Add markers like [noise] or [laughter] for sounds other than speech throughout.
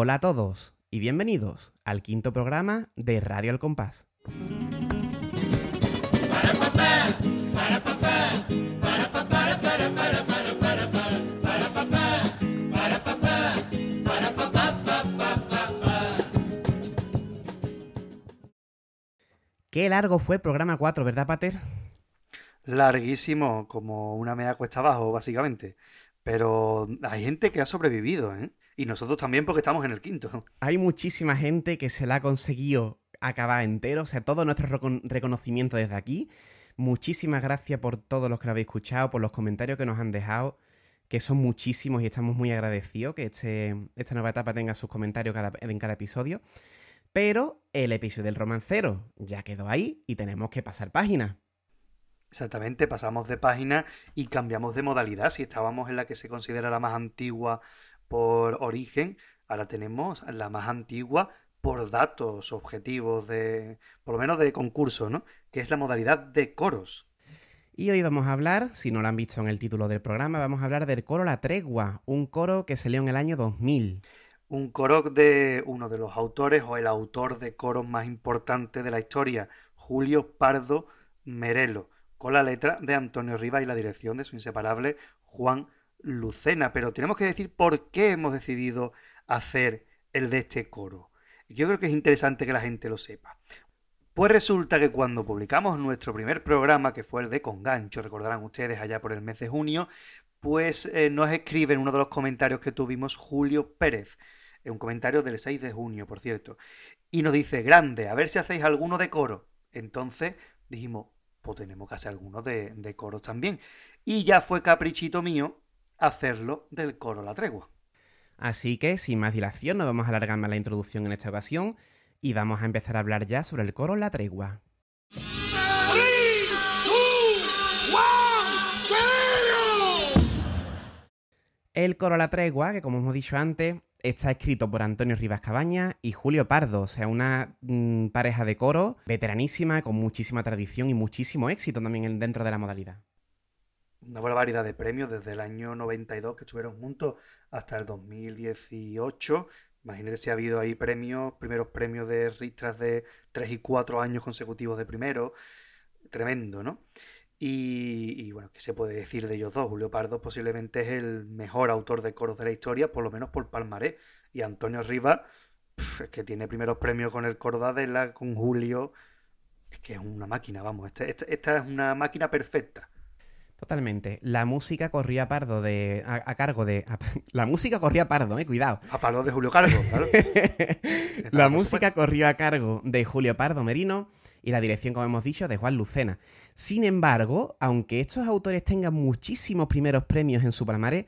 Hola a todos y bienvenidos al quinto programa de Radio Al Compás. Qué largo fue el programa 4, ¿verdad, Pater? Larguísimo, como una media cuesta abajo, básicamente. Pero hay gente que ha sobrevivido, ¿eh? Y nosotros también porque estamos en el quinto. Hay muchísima gente que se la ha conseguido acabar entero, o sea, todo nuestro recon- reconocimiento desde aquí. Muchísimas gracias por todos los que lo habéis escuchado, por los comentarios que nos han dejado, que son muchísimos y estamos muy agradecidos que este, esta nueva etapa tenga sus comentarios cada- en cada episodio. Pero el episodio del romancero ya quedó ahí y tenemos que pasar página. Exactamente, pasamos de página y cambiamos de modalidad. Si estábamos en la que se considera la más antigua por origen, ahora tenemos la más antigua por datos objetivos de, por lo menos de concurso, ¿no? Que es la modalidad de coros. Y hoy vamos a hablar, si no lo han visto en el título del programa, vamos a hablar del coro La Tregua, un coro que salió en el año 2000. Un coro de uno de los autores o el autor de coros más importante de la historia, Julio Pardo Merelo, con la letra de Antonio Rivas y la dirección de su inseparable Juan Lucena. Pero tenemos que decir por qué hemos decidido hacer el de este coro. Yo creo que es interesante que la gente lo sepa. Pues resulta que cuando publicamos nuestro primer programa, que fue el de Congancho, recordarán ustedes allá por el mes de junio, pues eh, nos escribe en uno de los comentarios que tuvimos Julio Pérez, un comentario del 6 de junio, por cierto, y nos dice, grande, a ver si hacéis alguno de coro. Entonces dijimos, pues tenemos que hacer alguno de, de también. Y ya fue caprichito mío hacerlo del coro La Tregua. Así que, sin más dilación, no vamos a alargar más la introducción en esta ocasión y vamos a empezar a hablar ya sobre el coro La Tregua. El coro La Tregua, que como hemos dicho antes, está escrito por Antonio Rivas Cabañas y Julio Pardo, o sea, una mm, pareja de coro veteranísima, con muchísima tradición y muchísimo éxito también en- dentro de la modalidad. Una barbaridad de premios desde el año 92 que estuvieron juntos hasta el 2018. Imagínate si ha habido ahí premios, primeros premios de ristras de 3 y 4 años consecutivos de primero. Tremendo, ¿no? Y, bueno, ¿qué se puede decir de ellos dos? Julio Pardo posiblemente es el mejor autor de coros de la historia, por lo menos por palmarés. Y Antonio Rivas, es que tiene primeros premios con el coro de Adela, con Julio. Es que es una máquina, vamos. Este- este- esta es una máquina perfecta. Totalmente. La música corría a pardo de. a, a cargo de. a- [laughs] la música corría a pardo, eh, cuidado. A palo de Julio Cargo, claro. [laughs] la música corrió a cargo de Julio Pardo Merino y la dirección, como hemos dicho, de Juan Lucena. Sin embargo, aunque estos autores tengan muchísimos primeros premios en su palmarés,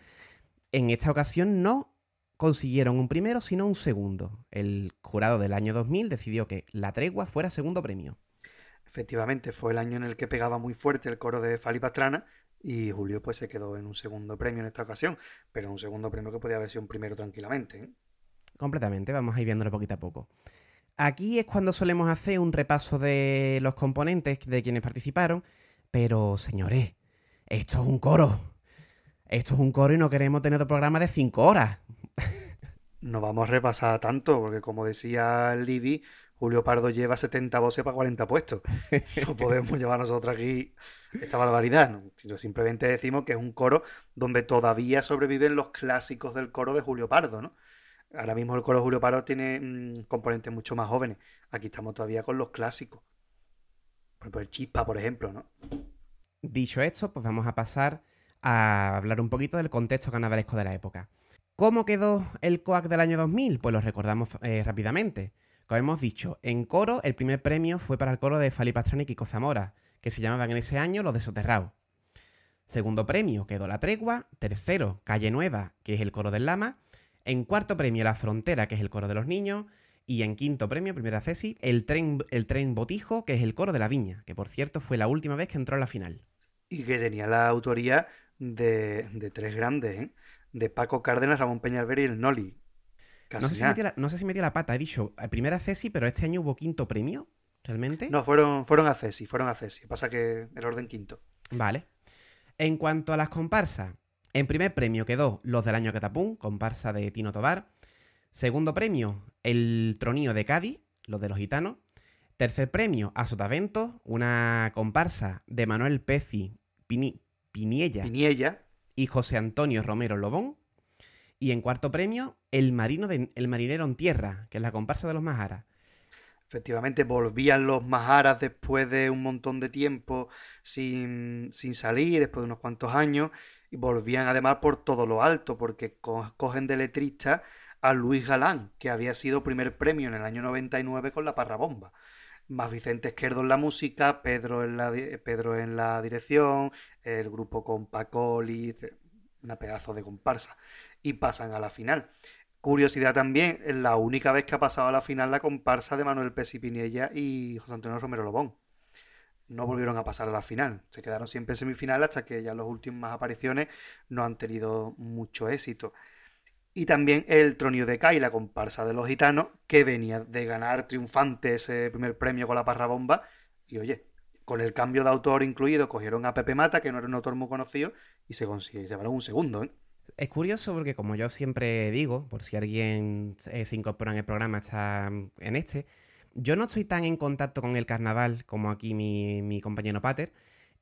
en esta ocasión no consiguieron un primero, sino un segundo. El jurado del año 2000 decidió que La Tregua fuera segundo premio. Efectivamente, fue el año en el que pegaba muy fuerte el coro de Fali Pastrana y Julio pues se quedó en un segundo premio en esta ocasión, pero un segundo premio que podía haber sido un primero tranquilamente. ¿eh? Completamente, vamos a ir viéndolo poquito a poco. Aquí es cuando solemos hacer un repaso de los componentes de quienes participaron, pero señores, esto es un coro. Esto es un coro y no queremos tener otro programa de 5 horas. No vamos a repasar tanto, porque como decía Libby, Julio Pardo lleva 70 voces para 40 puestos. [laughs] No podemos llevar nosotros aquí esta barbaridad. ¿no? Sino Simplemente decimos que es un coro donde todavía sobreviven los clásicos del coro de Julio Pardo, ¿no? Ahora mismo el coro de Julio Pardo tiene mm, componentes mucho más jóvenes. Aquí estamos todavía con los clásicos. Por ejemplo, el Chispa, por ejemplo, ¿no? Dicho esto, pues vamos a pasar a hablar un poquito del contexto carnavalesco de la época. ¿Cómo quedó el COAC del año 2000? Pues lo recordamos eh, rápidamente. Como hemos dicho, en coro el primer premio fue para el coro de Fali Pastrana y Kiko Zamora, que se llamaban en ese año Los de Soterrao. Segundo premio quedó La Tregua. Tercero, Calle Nueva, que es el coro del Lama. En cuarto premio, La Frontera, que es el coro de los niños. Y en quinto premio, primera Cesi, el tren, el tren Botijo, que es el coro de la Viña, que por cierto fue la última vez que entró a la final. Y que tenía la autoría de, de tres grandes, ¿eh? De Paco Cárdenas, Ramón Peñalver y el Noli. No sé, si metí la, no sé si metí la pata, he dicho eh, primera Cesi, pero este año hubo quinto premio, ¿realmente? No, fueron, fueron a Cesi, fueron a Cesi. Pasa que el orden quinto. Vale. En cuanto a las comparsas, en primer premio quedó Los del Año Catapún, comparsa de Tino Tobar. Segundo premio, el Tronío de Cádiz, los de los gitanos. Tercer premio, a Sotavento, una comparsa de Manuel Peci Piniella, Piniella y José Antonio Romero Lobón. Y en cuarto premio, el, marino de, el marinero en tierra, que es la comparsa de los Majaras. Efectivamente, volvían los Majaras después de un montón de tiempo sin, sin, salir, después de unos cuantos años, y volvían además por todo lo alto, porque cogen de letrista a Luis Galán, que había sido primer premio en el año 99 con la Parrabomba. Más Vicente Esquerdo en la música, Pedro en la, Pedro en la dirección, el grupo con Pacoli, una pedazo de comparsa, y pasan a la final. Curiosidad también, es la única vez que ha pasado a la final la comparsa de Manuel Pesi Pinella y José Antonio Romero Lobón. No volvieron a pasar a la final, se quedaron siempre en semifinal hasta que ya las últimas apariciones no han tenido mucho éxito. Y también el Tronio de Kai, la comparsa de los gitanos, que venía de ganar triunfante ese primer premio con la parra bomba. Y oye, con el cambio de autor incluido, cogieron a Pepe Mata, que no era un autor muy conocido, y se llevaron un segundo, ¿eh? Es curioso porque, como yo siempre digo, por si alguien eh, se incorpora en el programa, está en este, yo no estoy tan en contacto con el carnaval como aquí mi, mi compañero Pater,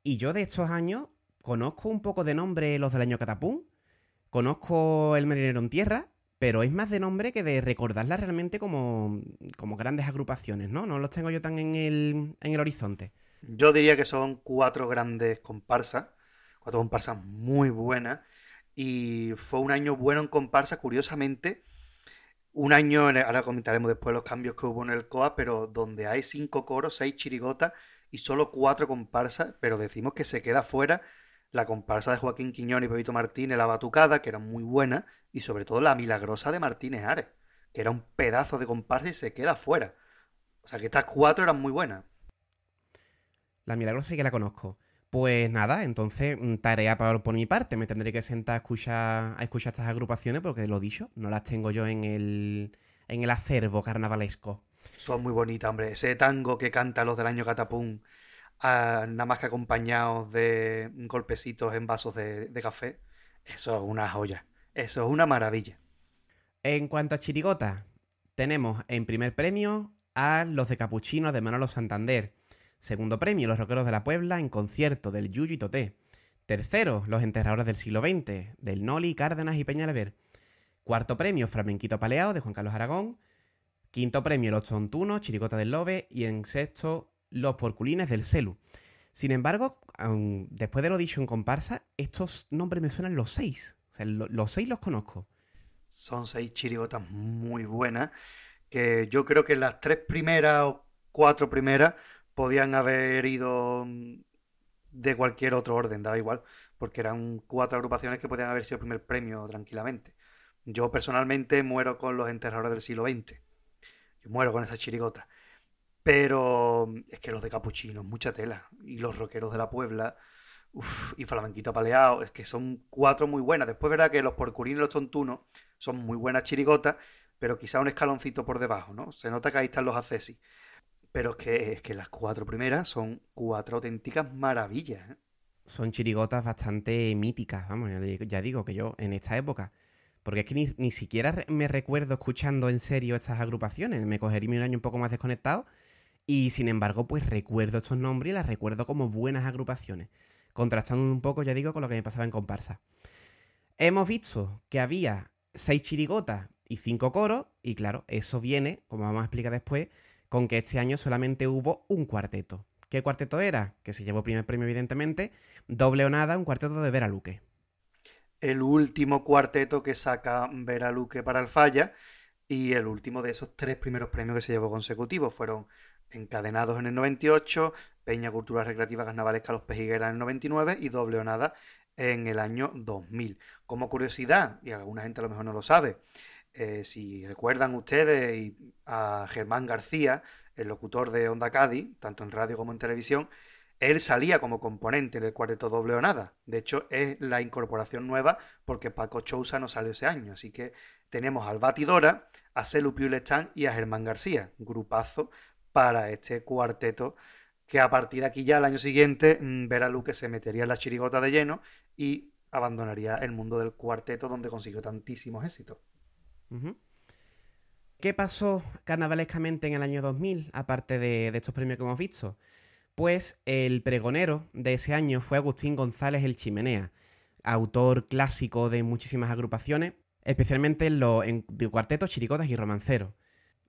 y yo de estos años conozco un poco de nombre los del año Catapum, conozco el Marinero en Tierra, pero es más de nombre que de recordarlas realmente como, como grandes agrupaciones, ¿no? No los tengo yo tan en el, en el horizonte. Yo diría que son cuatro grandes comparsas, cuatro comparsas muy buenas y fue un año bueno en comparsa, curiosamente. Un año, ahora comentaremos después los cambios que hubo en el COA, pero donde hay cinco coros, seis chirigotas y solo cuatro comparsas, pero decimos que se queda fuera la comparsa de Joaquín Quiñón y Pepito Martínez, la batucada, que era muy buena, y sobre todo la milagrosa de Martínez Ares, que era un pedazo de comparsa y se queda fuera. O sea que estas cuatro eran muy buenas. La milagrosa sí que la conozco. Pues nada, entonces, mm, tarea por, por mi parte. Me tendré que sentar a escuchar, a escuchar estas agrupaciones porque, lo dicho, no las tengo yo en el, en el acervo carnavalesco. Son muy bonitas, hombre. Ese tango que canta los del año Catapum, ah, nada más que acompañados de golpecitos en vasos de, de café. Eso es una joya. Eso es una maravilla. En cuanto a chirigotas, tenemos en primer premio a los de Capuchino de Manolo Santander Segundo premio, Los Roqueros de la Puebla en concierto del Yuyu y Toté. Tercero, Los Enterradores del siglo XX, del Noli, Cárdenas y Peñalever. Cuarto premio, Fragmenquito Paleado de Juan Carlos Aragón. Quinto premio, Los Tontunos, Chiricota del Lobe. Y en sexto, Los Porculines del Celu. Sin embargo, después de lo dicho en comparsa, estos nombres me suenan los seis. O sea, los seis los conozco. Son seis chirigotas muy buenas. Que yo creo que las tres primeras o cuatro primeras podían haber ido mm, de cualquier otro orden, daba igual, porque eran cuatro agrupaciones que podían haber sido primer premio tranquilamente. Yo personalmente muero con los enterradores del siglo XX. Yo muero con esas chirigotas. Pero mm, es que los de Capuchino, mucha tela. Y los rockeros de la Puebla, y Flamenquito Apaleado, es que son cuatro muy buenas. Después, verdad que los Porcurines y los Tontunos son muy buenas chirigotas, pero quizá un escaloncito por debajo, ¿no? Se nota que ahí están los accesis. Pero es que, es que las cuatro primeras son cuatro auténticas maravillas. ¿eh? Son chirigotas bastante míticas, vamos, ya digo que yo en esta época. Porque es que ni, siquiera me recuerdo escuchando en serio estas agrupaciones. Me cogería un año un poco más desconectado. Y sin embargo, pues recuerdo estos nombres y las recuerdo como buenas agrupaciones. Contrastando un poco, ya digo, con lo que me pasaba en comparsa. Hemos visto que había seis chirigotas y cinco coros. Y claro, eso viene, como vamos a explicar después, con que este año solamente hubo un cuarteto. ¿Qué cuarteto era? Que se llevó primer premio, evidentemente. Doble o nada, un cuarteto de Vera Luque. El último cuarteto que saca Vera Luque para el Falla. Y el último de esos tres primeros premios que se llevó consecutivos fueron Encadenados en el 98, Peña Cultural Recreativa Carnavalesca Los Pejigueras en el 99 y Doble o Nada en el año 2000. Como curiosidad, y alguna gente a lo mejor no lo sabe, eh, si recuerdan ustedes a Germán García, el locutor de Onda Cádiz, tanto en radio como en televisión, él salía como componente en el cuarteto doble o nada. De hecho, es la incorporación nueva porque Paco Chousa no salió ese año. Así que tenemos al Batidora, a Celu Piulestán y a Germán García. Grupazo para este cuarteto que a partir de aquí ya el año siguiente mm, Vera Luque se metería en la chirigota de lleno y abandonaría el mundo del cuarteto donde consiguió tantísimos éxitos. ¿Qué pasó carnavalescamente en el año 2000, aparte de, estos premios que hemos visto? Pues el pregonero de ese año fue Agustín González el Chimenea, autor clásico de muchísimas agrupaciones, especialmente en, los cuartetos, chiricotas y romanceros.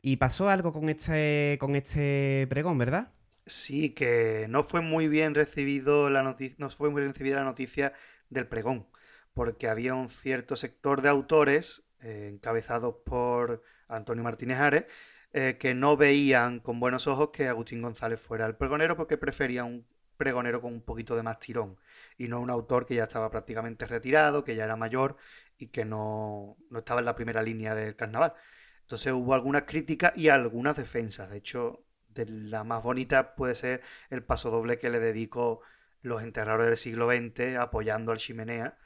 Y pasó algo con este, con este pregón, ¿verdad? Sí, que no fue muy bien recibido la no fue muy bien recibida la noticia del pregón, porque había un cierto sector de autores eh, encabezados por Antonio Martínez Ares eh, que no veían con buenos ojos que Agustín González fuera el pregonero porque prefería un pregonero con un poquito de más tirón y no un autor que ya estaba prácticamente retirado, que ya era mayor y que no, no estaba en la primera línea del carnaval. Entonces hubo algunas críticas y algunas defensas. De hecho, de la más bonita puede ser el paso doble que le dedico los enterradores del siglo XX apoyando al chimenea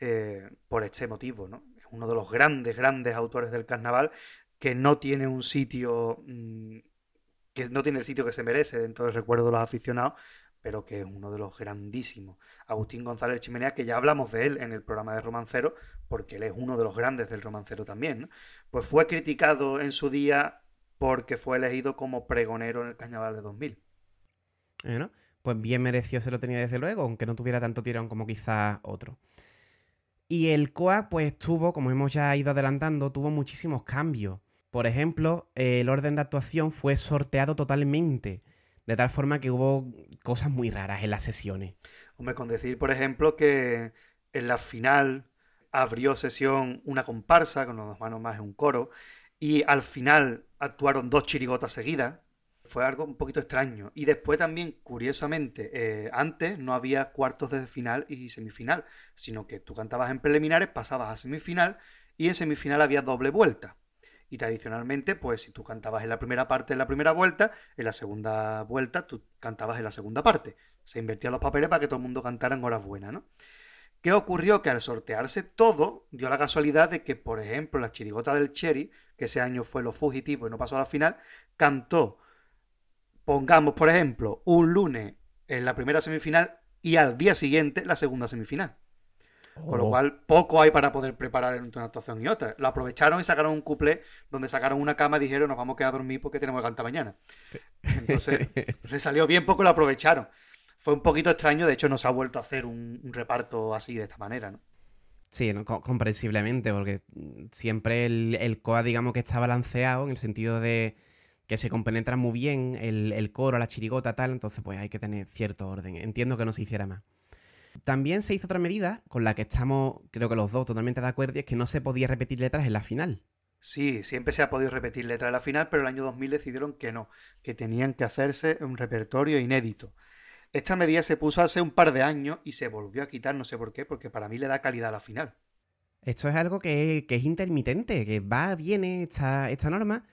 eh, por este motivo. ¿no? Uno de los grandes, grandes autores del carnaval que no tiene un sitio, mm, que no tiene el sitio que se merece dentro del recuerdo de los aficionados, pero que es uno de los grandísimos. Agustín González Chimenea, que ya hablamos de él en el programa de Romancero, porque él es uno de los grandes del romancero también, pues fue criticado en su día porque fue elegido como pregonero en el Cañaval de 2000. Bueno, pues bien merecido se lo tenía desde luego, aunque no tuviera tanto tirón como quizás otro. Y el COA, pues tuvo, como hemos ya ido adelantando, tuvo muchísimos cambios. Por ejemplo, el orden de actuación fue sorteado totalmente de tal forma que hubo cosas muy raras en las sesiones. Hombre, con decir, por ejemplo, que en la final abrió sesión una comparsa con los dos manos más en un coro y al final actuaron dos chirigotas seguidas. Fue algo un poquito extraño. Y después también, curiosamente, eh, antes no había cuartos de final y semifinal, sino que tú cantabas en preliminares, pasabas a semifinal y en semifinal había doble vuelta. Y tradicionalmente, pues si tú cantabas en la primera parte en la primera vuelta, en la segunda vuelta tú cantabas en la segunda parte. Se invertían los papeles para que todo el mundo cantara en horas buenas, ¿no? ¿Qué ocurrió? Que al sortearse todo, dio la casualidad de que, por ejemplo, la chirigota del Cherry, que ese año fue lo fugitivo y no pasó a la final, cantó, pongamos, por ejemplo, un lunes en la primera semifinal y al día siguiente la segunda semifinal. Con lo oh. cual, poco hay para poder preparar entre una actuación y otra. Lo aprovecharon y sacaron un couple donde sacaron una cama y dijeron, nos vamos a quedar a dormir porque tenemos que cantar mañana. Entonces, [laughs] le salió bien poco lo aprovecharon. Fue un poquito extraño, de hecho, no se ha vuelto a hacer un, reparto así, de esta manera, ¿no? Sí, comprensiblemente, porque siempre el, el, COA, digamos que está balanceado en el sentido de que se compenetra muy bien el, el coro, la chirigota, tal, entonces pues hay que tener cierto orden. Entiendo que no se hiciera más. También se hizo otra medida con la que estamos, creo que los dos, totalmente de acuerdo, y es que no se podía repetir letras en la final. Sí, siempre se ha podido repetir letras en la final, pero el año 2000 decidieron que no, que tenían que hacerse un repertorio inédito. Esta medida se puso hace un par de años y se volvió a quitar, no sé por qué, porque para mí le da calidad a la final. Esto es algo que, es intermitente, que va, viene esta, esta norma.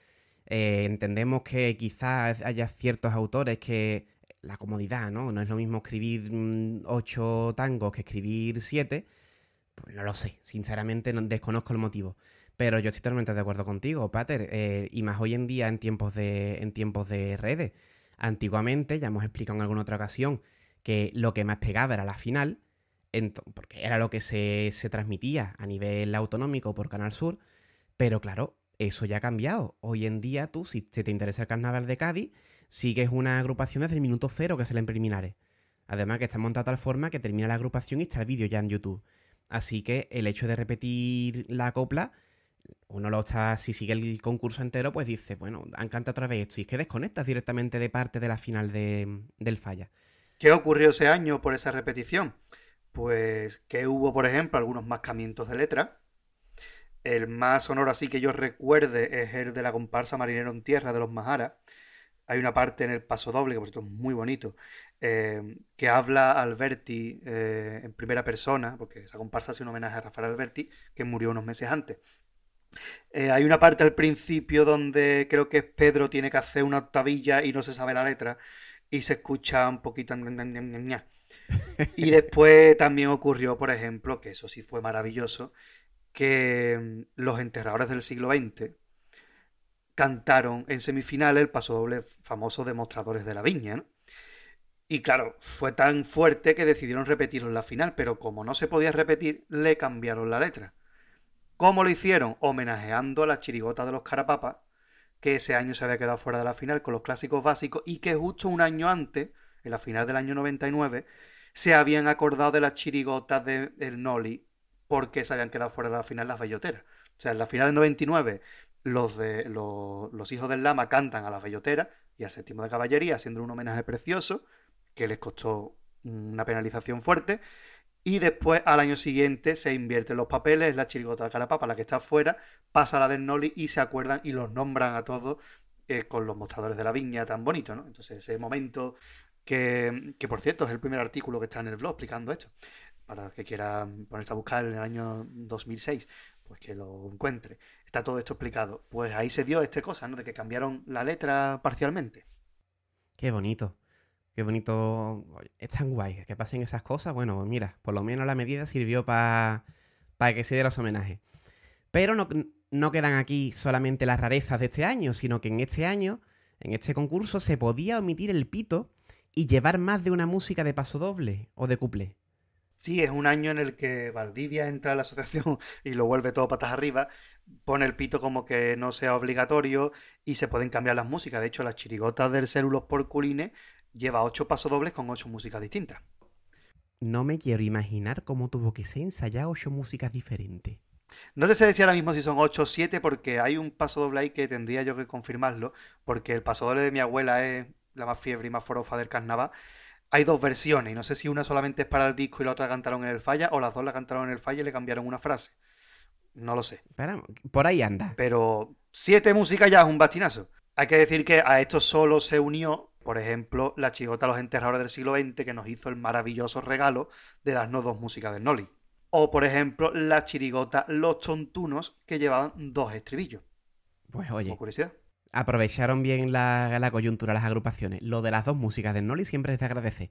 Eh, entendemos que quizás haya ciertos autores que la comodidad, ¿no? No es lo mismo escribir mm, ocho tangos que escribir siete. Pues no lo sé, sinceramente no, desconozco el motivo. Pero yo estoy totalmente de acuerdo contigo, Pater. Eh, y más hoy en día en tiempos de, en tiempos de redes. Antiguamente, ya hemos explicado en alguna otra ocasión, que lo que más pegaba era la final, porque era lo que se, se transmitía a nivel autonómico por Canal Sur. Pero claro, eso ya ha cambiado. Hoy en día tú, si te interesa el carnaval de Cádiz, sigues una agrupación desde el minuto cero que se en preliminares. Además que está montada de tal forma que termina la agrupación y está el vídeo ya en YouTube. Así que el hecho de repetir la copla, uno lo está, si sigue el concurso entero, pues dice, bueno, han cantado otra vez esto. Y es que desconectas directamente de parte de la final del falla. ¿Qué ocurrió ese año por esa repetición? Pues que hubo, por ejemplo, algunos mascamientos de letra. El más sonoro así que yo recuerde es el de la comparsa Marinero en Tierra de los Majara, hay una parte en el paso doble, que por cierto es muy bonito, eh, que habla Alberti eh, en primera persona, porque esa comparsa hace un homenaje a Rafael Alberti, que murió unos meses antes. Eh, hay una parte al principio donde creo que Pedro tiene que hacer una octavilla y no se sabe la letra y se escucha un poquito... Y después también ocurrió, por ejemplo, que eso sí fue maravilloso, que mm, los enterradores del siglo XX, cantaron en semifinales el paso doble famoso Demostradores de la Viña. Y claro, fue tan fuerte que decidieron repetirlo en la final, pero como no se podía repetir, le cambiaron la letra. ¿Cómo lo hicieron? Homenajeando a la chirigota de los carapapas, que ese año se había quedado fuera de la final con los clásicos básicos y que justo un año antes, en la final del año 99, se habían acordado de las chirigotas del Noli porque se habían quedado fuera de la final las belloteras. O sea, en la final del 99 los, de, los, hijos del lama cantan a las belloteras y al séptimo de caballería, haciendo un homenaje precioso que les costó una penalización fuerte. Y después, al año siguiente, se invierten los papeles, la chirigota de Carapapa, la que está fuera, pasa a la del Noli y se acuerdan y los nombran a todos eh, con los mostradores de la viña tan bonito, ¿no? Entonces, ese momento que, que, por cierto, es el primer artículo que está en el blog explicando esto, para que quiera ponerse a buscar en el año 2006, pues que lo encuentre. Está todo esto explicado. Pues ahí se dio este cosa, ¿no? De que cambiaron la letra parcialmente. Qué bonito. Qué bonito. Es tan guay que pasen esas cosas. Bueno, mira, por lo menos la medida sirvió para que se diera los homenajes. Pero no, no quedan aquí solamente las rarezas de este año, sino que en este año, en este concurso, se podía omitir el pito y llevar más de una música de paso doble o de couple. Sí, es un año en el que Valdivia entra a la asociación [laughs] y lo vuelve todo patas arriba, pone el pito como que no sea obligatorio y se pueden cambiar las músicas. De hecho, las chirigotas del Célulos Porculine lleva ocho pasodobles con ocho músicas distintas. No me quiero imaginar cómo tuvo que ser ensayar ocho músicas diferentes. No te sé decir ahora mismo si son ocho o siete, porque hay un pasodoble ahí que tendría yo que confirmarlo, porque el pasodoble de mi abuela es la más fiebre y más forofa del carnaval. Hay dos versiones, y no sé si una solamente es para el disco y la otra cantaron en el falla, o las dos la cantaron en el falla y le cambiaron una frase. No lo sé. por ahí anda. Pero siete músicas ya es un bastinazo. Hay que decir que a esto solo se unió por ejemplo, la chigota Los Enterradores del siglo XX, que nos hizo el maravilloso regalo de darnos dos músicas del Noli. O, por ejemplo, la chirigota Los Tontunos, que llevaban dos estribillos. Pues oye. curiosidad. Aprovecharon bien la, coyuntura las agrupaciones. Lo de las dos músicas del Noli siempre te agradece.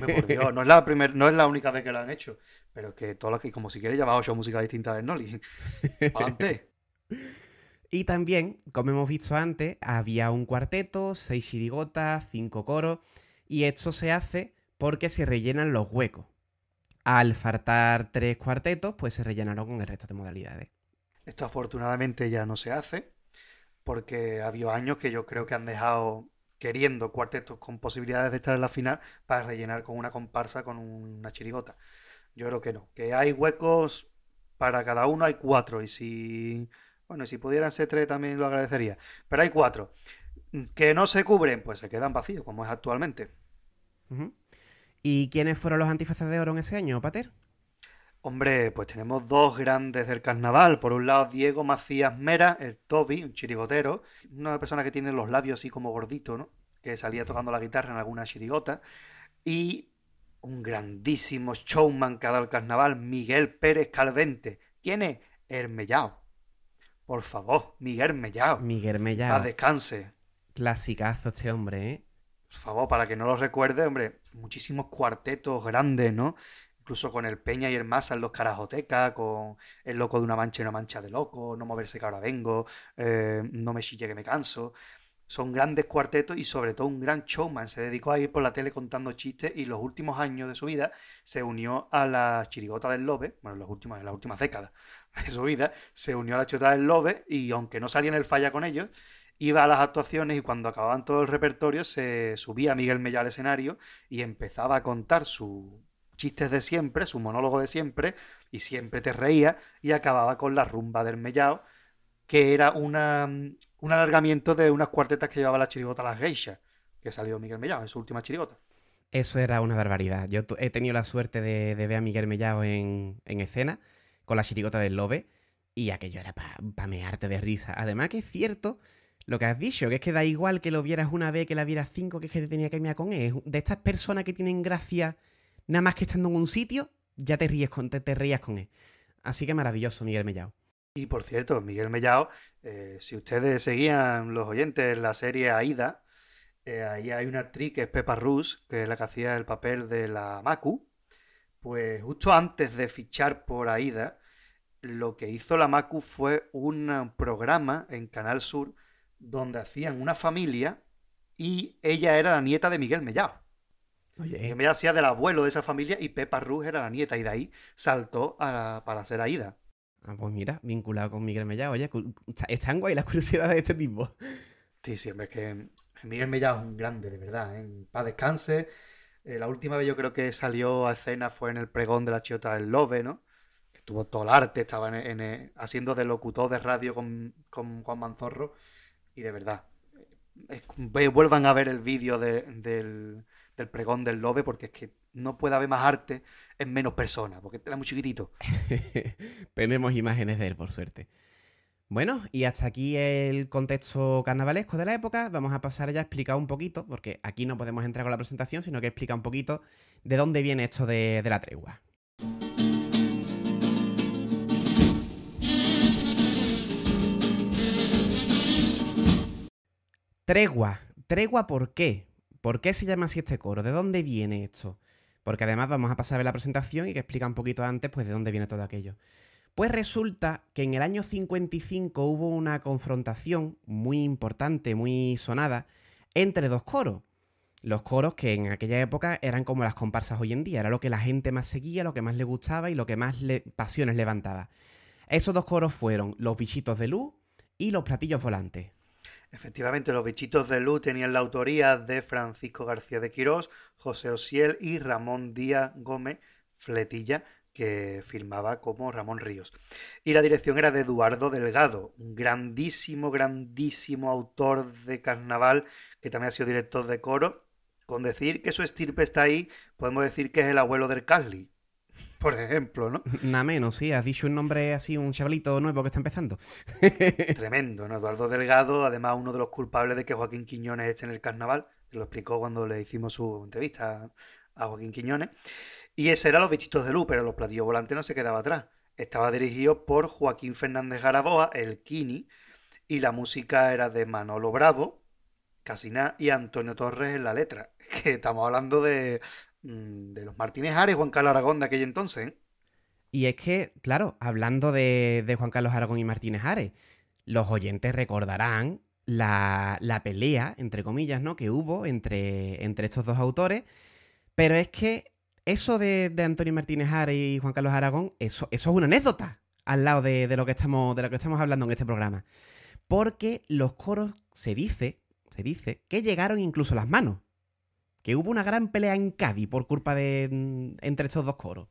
por Dios, no es la primer, no es la única vez que lo han hecho. Pero es que todas las que, como si quieres, llevar ocho músicas distintas del Noli. Adelante. [laughs] Y también, como hemos visto antes, había un cuarteto, seis chirigotas, cinco coros, y esto se hace porque se rellenan los huecos. Al faltar tres cuartetos, pues se rellenaron con el resto de modalidades. Esto afortunadamente ya no se hace, porque había años que yo creo que han dejado queriendo cuartetos con posibilidades de estar en la final para rellenar con una comparsa con una chirigota. Yo creo que no, que hay huecos para cada uno, hay cuatro, y si bueno, si pudieran ser tres también lo agradecería. Pero hay cuatro. Que no se cubren, pues se quedan vacíos, como es actualmente. ¿Y quiénes fueron los antifaces de oro en ese año, Pater? Hombre, pues tenemos dos grandes del carnaval. Por un lado, Diego Macías Mera, el Toby, un chirigotero. Una persona que tiene los labios así como gordito, ¿no? Que salía tocando la guitarra en alguna chirigota. Y un grandísimo showman que ha dado el carnaval, Miguel Pérez Calvente. ¿Quién es? Hermellao. Por favor, Miguel Mellao. Miguel Mellao. A descanse. Clasicazo este hombre, ¿eh? Por favor, para que no lo recuerde, hombre, muchísimos cuartetos grandes, ¿no? Incluso con el Peña y el Masa en los Carajotecas, con El Loco de una Mancha y una Mancha de Loco, No Moverse que ahora vengo, eh, No me chille que me canso. Son grandes cuartetos y sobre todo un gran showman. Se dedicó a ir por la tele contando chistes y los últimos años de su vida se unió a la chirigota del Lobe, bueno, en, los últimos, en las últimas décadas [laughs] de su vida, se unió a la chirigota del Lobe y aunque no salía en el falla con ellos, iba a las actuaciones y cuando acababan todo el repertorio se subía Miguel Mellá al escenario y empezaba a contar sus chistes de siempre, su monólogo de siempre, y siempre te reía y acababa con la rumba del Mellao que era una, un alargamiento de unas cuartetas que llevaba la chirigota Las Geishas, que salió Miguel Mellao en su última chirigota. Eso era una barbaridad. Yo he tenido la suerte de, ver a Miguel Mellao en, escena con la chirigota del Lobe y aquello era para pa mearte de risa. Además que es cierto lo que has dicho, que es que da igual que lo vieras una vez, que la vieras cinco, que es te tenía que mirar con él. De estas personas que tienen gracia nada más que estando en un sitio, ya te ríes con, te, te rías con él. Así que maravilloso, Miguel Mellao. Y por cierto, Miguel Mellao, eh, si ustedes seguían los oyentes la serie Aida, eh, ahí hay una actriz que es Pepa Rus, que es la que hacía el papel de la Macu. Pues justo antes de fichar por Aida, lo que hizo la Macu fue un programa en Canal Sur donde hacían una familia y ella era la nieta de Miguel Mellao. Oye. Miguel Mellao hacía del abuelo de esa familia y Pepa Rus era la nieta y de ahí saltó para ser Aida. Ah, pues mira, vinculado con Miguel Mellado. Oye, están guay las curiosidades de este tipo. Sí, siempre es que Miguel Mellado es un grande, de verdad. ¿eh? En paz descanse. Eh, la última vez yo creo que salió a escena fue en el pregón de la Chiota del Lobe, ¿no? Que tuvo todo el arte, estaba en, haciendo de locutor de radio con, Juan Manzorro. Y de verdad, vuelvan a ver el vídeo del, del pregón del Lobe porque es que no puede haber más arte en menos personas, porque era muy chiquitito. [laughs] Tenemos imágenes de él, por suerte. Bueno, y hasta aquí el contexto carnavalesco de la época. Vamos a pasar ya a explicar un poquito, porque aquí no podemos entrar con la presentación, sino que explica un poquito de dónde viene esto de, de la tregua. Tregua. ¿Tregua por qué? ¿Por qué se llama así este coro? ¿De dónde viene esto? Porque además vamos a pasar a ver la presentación y que explica un poquito antes pues de dónde viene todo aquello. Pues resulta que en el año 55 hubo una confrontación muy importante, muy sonada, entre dos coros. Los coros que en aquella época eran como las comparsas hoy en día, era lo que la gente más seguía, lo que más le gustaba y lo que más pasiones levantaba. Esos dos coros fueron Los Bichitos de Luz y Los Platillos Volantes. Efectivamente, los bichitos de luz tenían la autoría de Francisco García de Quirós, José Osiel y Ramón Díaz Gómez Fletilla, que firmaba como Ramón Ríos. Y la dirección era de Eduardo Delgado, un grandísimo, grandísimo autor de carnaval, que también ha sido director de coro. Con decir que su estirpe está ahí, podemos decir que es el abuelo del Casli por ejemplo, ¿no? [laughs] Nada menos, sí, has dicho un nombre así, un chavalito nuevo que está empezando. [laughs] Tremendo, ¿no? Eduardo Delgado, además uno de los culpables de que Joaquín Quiñones esté en el carnaval, lo explicó cuando le hicimos su entrevista a Joaquín Quiñones. Y ese era Los Bichitos de Luz, pero Los Platillos Volantes no se quedaba atrás. Estaba dirigido por Joaquín Fernández Garaboa, el Kini, y la música era de Manolo Bravo, Casina y Antonio Torres en la letra. [laughs] Que estamos hablando de de los Martínez Ares, Juan Carlos Aragón de aquel entonces. ¿eh? Y es que, claro, hablando de, Juan Carlos Aragón y Martínez Ares, los oyentes recordarán la, pelea, entre comillas, ¿no? que hubo entre, entre estos dos autores. Pero es que eso de, Antonio Martínez Ares y Juan Carlos Aragón, eso, eso es una anécdota al lado de, lo que estamos, de lo que estamos hablando en este programa. Porque los coros se dice, se dice, que llegaron incluso las manos que hubo una gran pelea en Cádiz por culpa de mm, entre estos dos coros.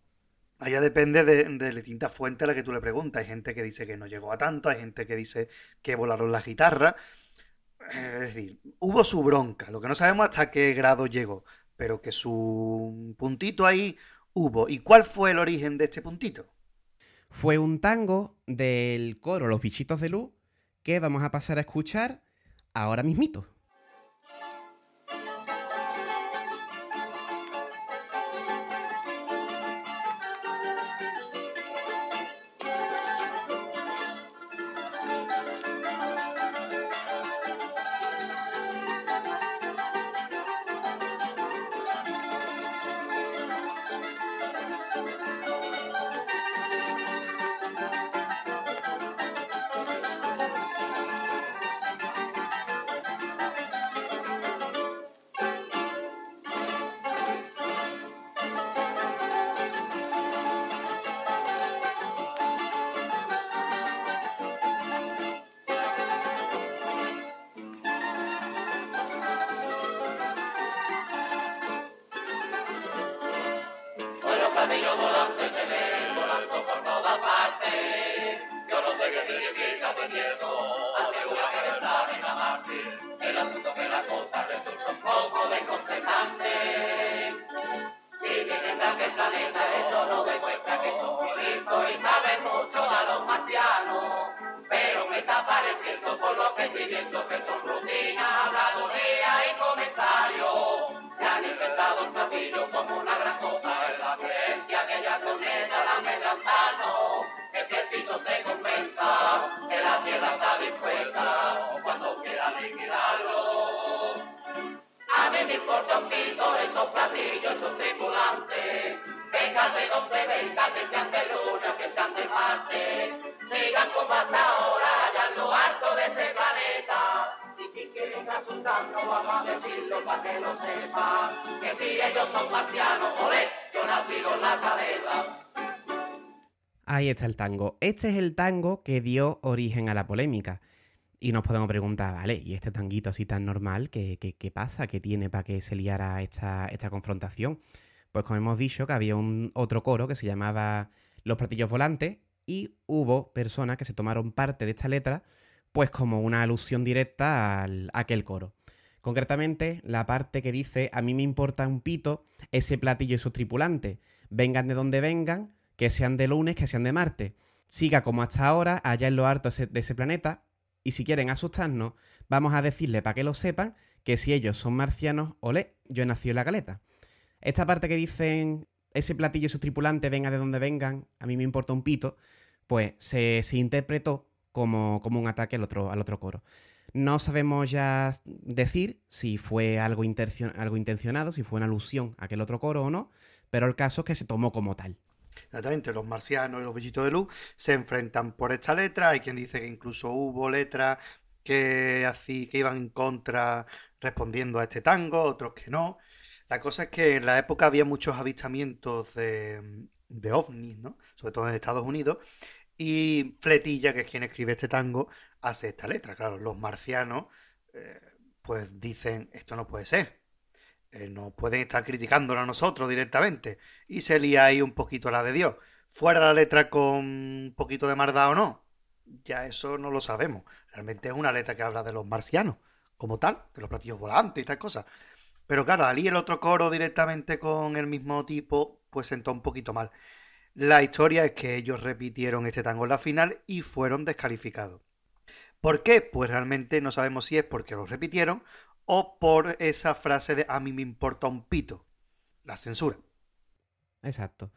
Allá depende de, de distintas fuentes a las que tú le preguntas. Hay gente que dice que no llegó a tanto, hay gente que dice que volaron la guitarra. Es decir, hubo su bronca. Lo que no sabemos hasta qué grado llegó, pero que su puntito ahí hubo. ¿Y cuál fue el origen de este puntito? Fue un tango del coro Los Bichitos de Luz que vamos a pasar a escuchar ahora mismito. no vuelvo a decirlo para que lo sepa, que si ellos son marcianos, olé, yo nacido en la caleta. Ahí está el tango. Este es el tango que dio origen a la polémica. Y nos podemos preguntar, vale, ¿y este tanguito así tan normal qué, qué, pasa? ¿Qué tiene para que se liara esta, esta confrontación? Pues como hemos dicho, que había un otro coro que se llamaba Los Platillos Volantes y hubo personas que se tomaron parte de esta letra pues como una alusión directa a aquel coro. Concretamente, la parte que dice, a mí me importa un pito ese platillo y sus tripulantes, vengan de donde vengan, que sean de lunes, que sean de Marte. Siga como hasta ahora, allá en lo alto de ese planeta, y si quieren asustarnos, vamos a decirle para que lo sepan que si ellos son marcianos, olé, yo he nacido en la caleta. Esta parte que dicen ese platillo y sus tripulantes venga de donde vengan, a mí me importa un pito, pues se, interpretó como, como, un ataque al otro, al otro coro. No sabemos ya decir si fue algo, algo intencionado, si fue una alusión a aquel otro coro o no, pero el caso es que se tomó como tal. Exactamente, los marcianos y los bichitos de luz se enfrentan por esta letra. Hay quien dice que incluso hubo letras que, que iban en contra respondiendo a este tango, otros que no. La cosa es que en la época había muchos avistamientos de, de ovnis, ¿no? Sobre todo en Estados Unidos. Y Fletilla, que es quien escribe este tango, hace esta letra. Claro, los marcianos, eh, pues dicen, esto no puede ser. Eh, no pueden estar criticándolo a nosotros directamente. Y se lía ahí un poquito la de Dios. Fuera la letra con un poquito de maldad o no, ya eso no lo sabemos. Realmente es una letra que habla de los marcianos, como tal, de los platillos volantes y tal cosas. Pero claro, al el otro coro directamente con el mismo tipo, pues sentó un poquito mal. La historia es que ellos repitieron este tango en la final y fueron descalificados. ¿Por qué? Pues realmente no sabemos si es porque lo repitieron o por esa frase de a mí me importa un pito, la censura. Exacto.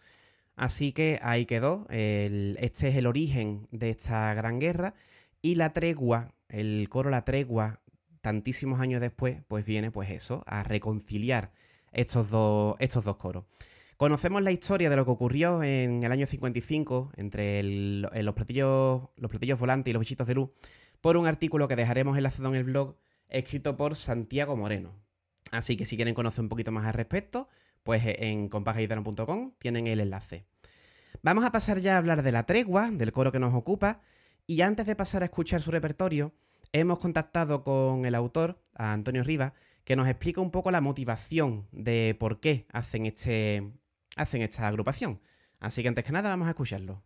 Así que ahí quedó. este es el origen de esta gran guerra. Y la tregua, el coro La Tregua, tantísimos años después, pues viene, pues eso, a reconciliar estos dos, estos dos coros. Conocemos la historia de lo que ocurrió en el año 55 entre los, platillos, los platillos volantes y los bichitos de luz por un artículo que dejaremos enlazado en el blog escrito por Santiago Moreno. Así que si quieren conocer un poquito más al respecto, pues en compasgaitano.com tienen el enlace. Vamos a pasar ya a hablar de la tregua, del coro que nos ocupa, y antes de pasar a escuchar su repertorio, hemos contactado con el autor, Antonio Rivas, que nos explica un poco la motivación de por qué hacen, este, hacen esta agrupación. Así que antes que nada vamos a escucharlo.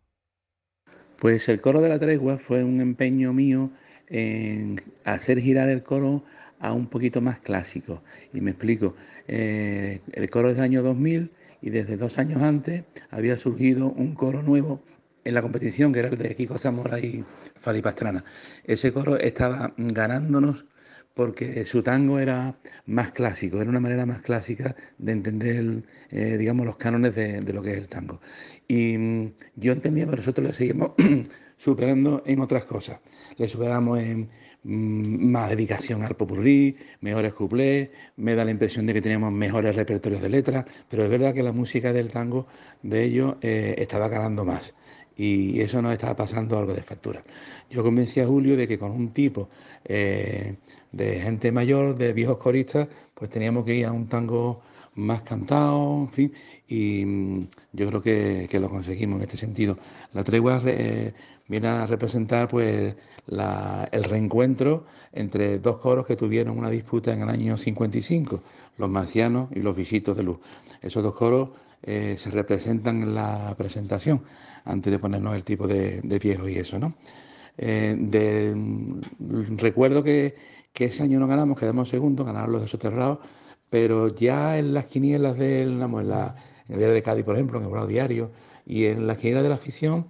Pues el coro de la tregua fue un empeño mío en hacer girar el coro a un poquito más clásico. Y me explico, eh, el coro es del año 2000 y desde dos años antes había surgido un coro nuevo en la competición, que era el de Kiko Zamora y Fali Pastrana. Ese coro estaba ganándonos porque su tango era más clásico, era una manera más clásica de entender, eh, digamos, los cánones de, lo que es el tango. Y mm, yo entendía que nosotros lo seguimos [clears throat] superando en otras cosas. Le superamos en mm, más dedicación al popurrí, mejores cuplés, me da la impresión de que teníamos mejores repertorios de letras, pero es verdad que la música del tango de ellos eh, estaba ganando más y eso nos estaba pasando algo de factura. Yo convencí a Julio de que con un tipo eh, de gente mayor, de viejos coristas, pues teníamos que ir a un tango más cantado, en fin, y mm, yo creo que, lo conseguimos en este sentido. La tregua eh, viene a representar pues el reencuentro entre dos coros que tuvieron una disputa en el año 55, los marcianos y los visitos de luz. Esos dos coros eh, se representan en la presentación, antes de ponernos el tipo de, de y eso, ¿no? Eh, mm, recuerdo que, ese año no ganamos, quedamos segundos, ganaron los de Soterrados, pero ya en las quinielas del, en, la, en el diario de Cádiz, por ejemplo, en el Bravo Diario, y en las quinielas de la afición,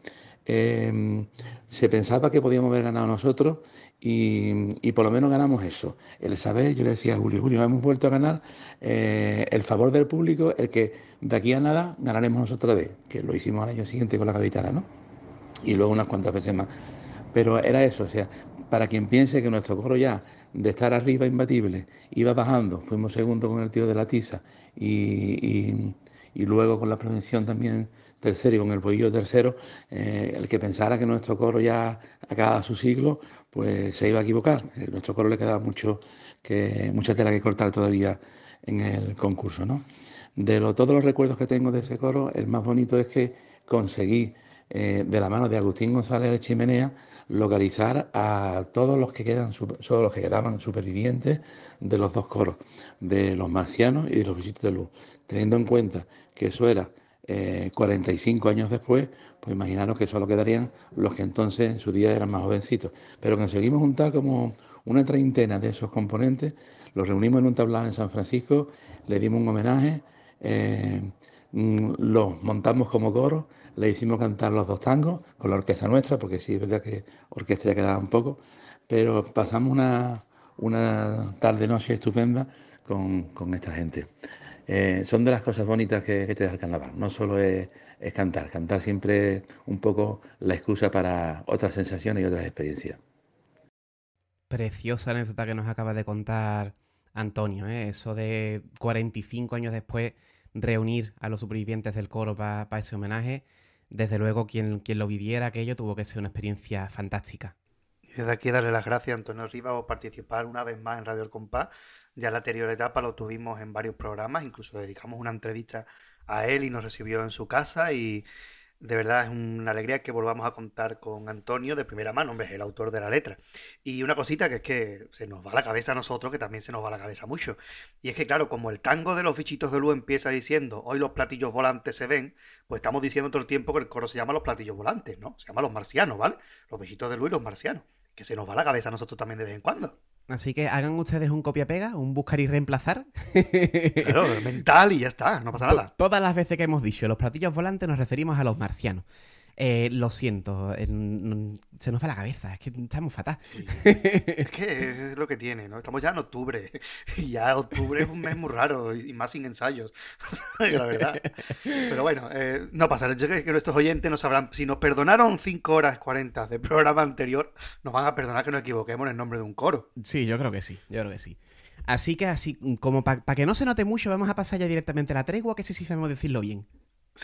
em, se pensaba que podíamos haber ganado nosotros y, por lo menos ganamos eso. El saber, yo le decía a Julio, Julio, hemos vuelto a ganar eh, el favor del público, el que de aquí a nada ganaremos nosotros de, que lo hicimos al año siguiente con la capitana, ¿no? Y luego unas cuantas veces más. Pero era eso, o sea, para quien piense que nuestro coro ya de estar arriba imbatible iba bajando, fuimos segundo con el tío de la tiza y, y luego con la prevención también tercero y con el pollo tercero, eh, el que pensara que nuestro coro ya acaba su siglo, pues se iba a equivocar. A nuestro coro le quedaba mucho que, mucha tela que cortar todavía en el concurso. ¿no? De todos los recuerdos que tengo de ese coro, el más bonito es que conseguí eh, de la mano de Agustín González de Chimenea, localizar a todos los que quedan, solo los que quedaban supervivientes de los dos coros, de los marcianos y de los visitos de luz. Teniendo en cuenta que eso era 45 años después, pues imaginaros que solo quedarían los que entonces en su día eran más jovencitos. Pero conseguimos juntar como una treintena de esos componentes, los reunimos en un tablado en San Francisco, le dimos un homenaje, eh, mm, los montamos como coro, le hicimos cantar los dos tangos con la orquesta nuestra, porque sí es verdad que orquesta ya quedaba un poco, pero pasamos una, una tarde-noche estupenda con, esta gente. Eh, son de las cosas bonitas que, te da el carnaval, no solo es, es cantar, cantar siempre un poco la excusa para otras sensaciones y otras experiencias. Preciosa anécdota que nos acaba de contar Antonio, ¿eh? eso de 45 años después reunir a los supervivientes del coro para ese homenaje. Desde luego, quien, quien lo viviera aquello tuvo que ser una experiencia fantástica. Y desde aquí darle las gracias a Antonio Rivas por participar una vez más en Radio El Compás. Ya la anterior etapa lo tuvimos en varios programas, incluso dedicamos una entrevista a él y nos recibió en su casa y de verdad es una alegría que volvamos a contar con Antonio de primera mano, hombre, es el autor de la letra. Y una cosita que es que se nos va la cabeza a nosotros, que también se nos va la cabeza mucho. Y es que, claro, como el tango de los bichitos de luz empieza diciendo, hoy los platillos volantes se ven, pues estamos diciendo todo el tiempo que el coro se llama los platillos volantes, ¿no? Se llama los marcianos, ¿vale? Los bichitos de luz y los marcianos. Que se nos va la cabeza a nosotros también de vez en cuando. Así que hagan ustedes un copia-pega, un buscar y reemplazar. Claro, mental y ya está, no pasa nada. Todas las veces que hemos dicho los platillos volantes nos referimos a los marcianos. Eh, lo siento, se nos va la cabeza, es que estamos fatal. [laughs] Es que es lo que tiene, ¿no? Estamos ya en octubre [laughs] y ya octubre es un mes muy raro y más sin ensayos, [laughs] la verdad. Pero bueno, eh, no pasa, yo creo que nuestros oyentes nos sabrán, si nos perdonaron 5 horas 40 de programa anterior, nos van a perdonar que nos equivoquemos en el nombre de un coro. Sí, yo creo que sí, yo creo que sí. Así que así, como para que no se note mucho, vamos a pasar ya directamente a la tregua, que sé si sabemos decirlo bien.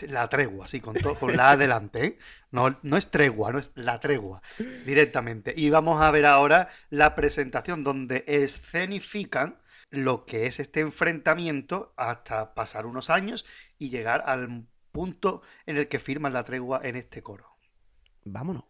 La tregua, sí, con, todo, con la adelante. ¿eh? No, no es tregua, no es la tregua, directamente. Y vamos a ver ahora la presentación donde escenifican lo que es este enfrentamiento hasta pasar unos años y llegar al punto en el que firman la tregua en este coro. Vámonos.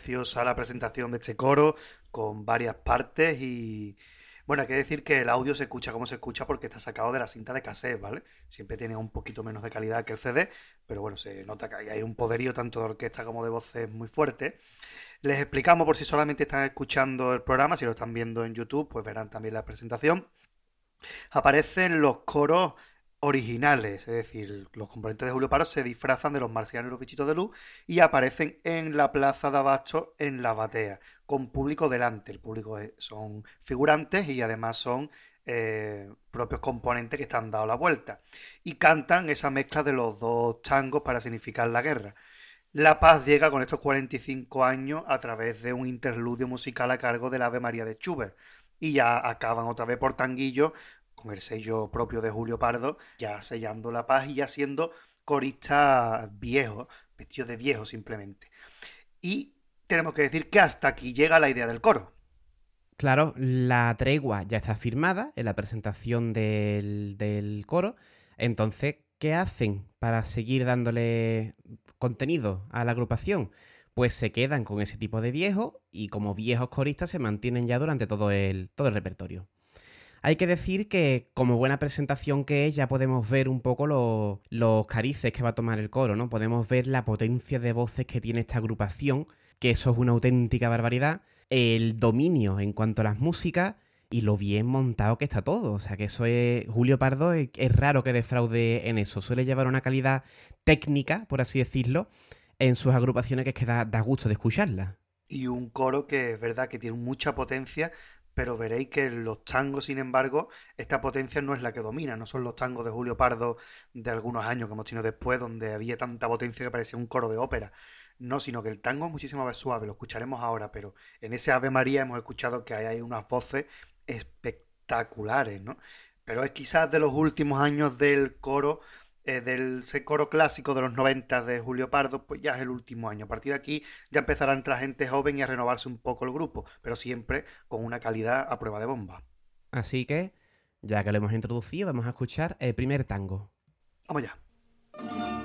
Preciosa la presentación de este coro, con varias partes y... Bueno, hay que decir que el audio se escucha como se escucha porque está sacado de la cinta de cassette, ¿vale? Siempre tiene un poquito menos de calidad que el CD, pero bueno, se nota que hay un poderío tanto de orquesta como de voces muy fuerte. Les explicamos por si solamente están escuchando el programa, si lo están viendo en YouTube, pues verán también la presentación. Aparecen los coros originales, es decir, los componentes de Julio Paro se disfrazan de los marcianos y los bichitos de luz y aparecen en la plaza de Abasto en la batea, con público delante. El público son figurantes y además son eh, propios componentes que están dado la vuelta. Y cantan esa mezcla de los dos tangos para significar la guerra. La paz llega con estos 45 años a través de un interludio musical a cargo del Ave María de Schubert. Y ya acaban otra vez por tanguillo con el sello propio de Julio Pardo, ya sellando la paz y ya siendo corista viejo, vestido de viejo simplemente. Y tenemos que decir que hasta aquí llega la idea del coro. Claro, la tregua ya está firmada en la presentación del, del coro. Entonces, ¿qué hacen para seguir dándole contenido a la agrupación? Pues se quedan con ese tipo de viejos y como viejos coristas se mantienen ya durante todo el, todo el repertorio. Hay que decir que, como buena presentación que es, ya podemos ver un poco los, carices que va a tomar el coro, ¿no? Podemos ver la potencia de voces que tiene esta agrupación, que eso es una auténtica barbaridad, el dominio en cuanto a las músicas y lo bien montado que está todo. O sea, que eso es. Julio Pardo es, raro que defraude en eso. Suele llevar una calidad técnica, por así decirlo, en sus agrupaciones que es que da, da gusto de escucharla. Y un coro que es verdad que tiene mucha potencia, pero veréis que los tangos, sin embargo, esta potencia no es la que domina, no son los tangos de Julio Pardo de algunos años que hemos tenido después, donde había tanta potencia que parecía un coro de ópera. No, sino que el tango es muchísimo más suave, lo escucharemos ahora, pero en ese Ave María hemos escuchado que hay unas voces espectaculares, ¿no? Pero es quizás de los últimos años del coro eh, del coro clásico de los 90 de Julio Pardo, pues ya es el último año. A partir de aquí ya empezará a entrar gente joven y a renovarse un poco el grupo, pero siempre con una calidad a prueba de bomba. Así que, ya que lo hemos introducido, vamos a escuchar el primer tango. Vamos ya.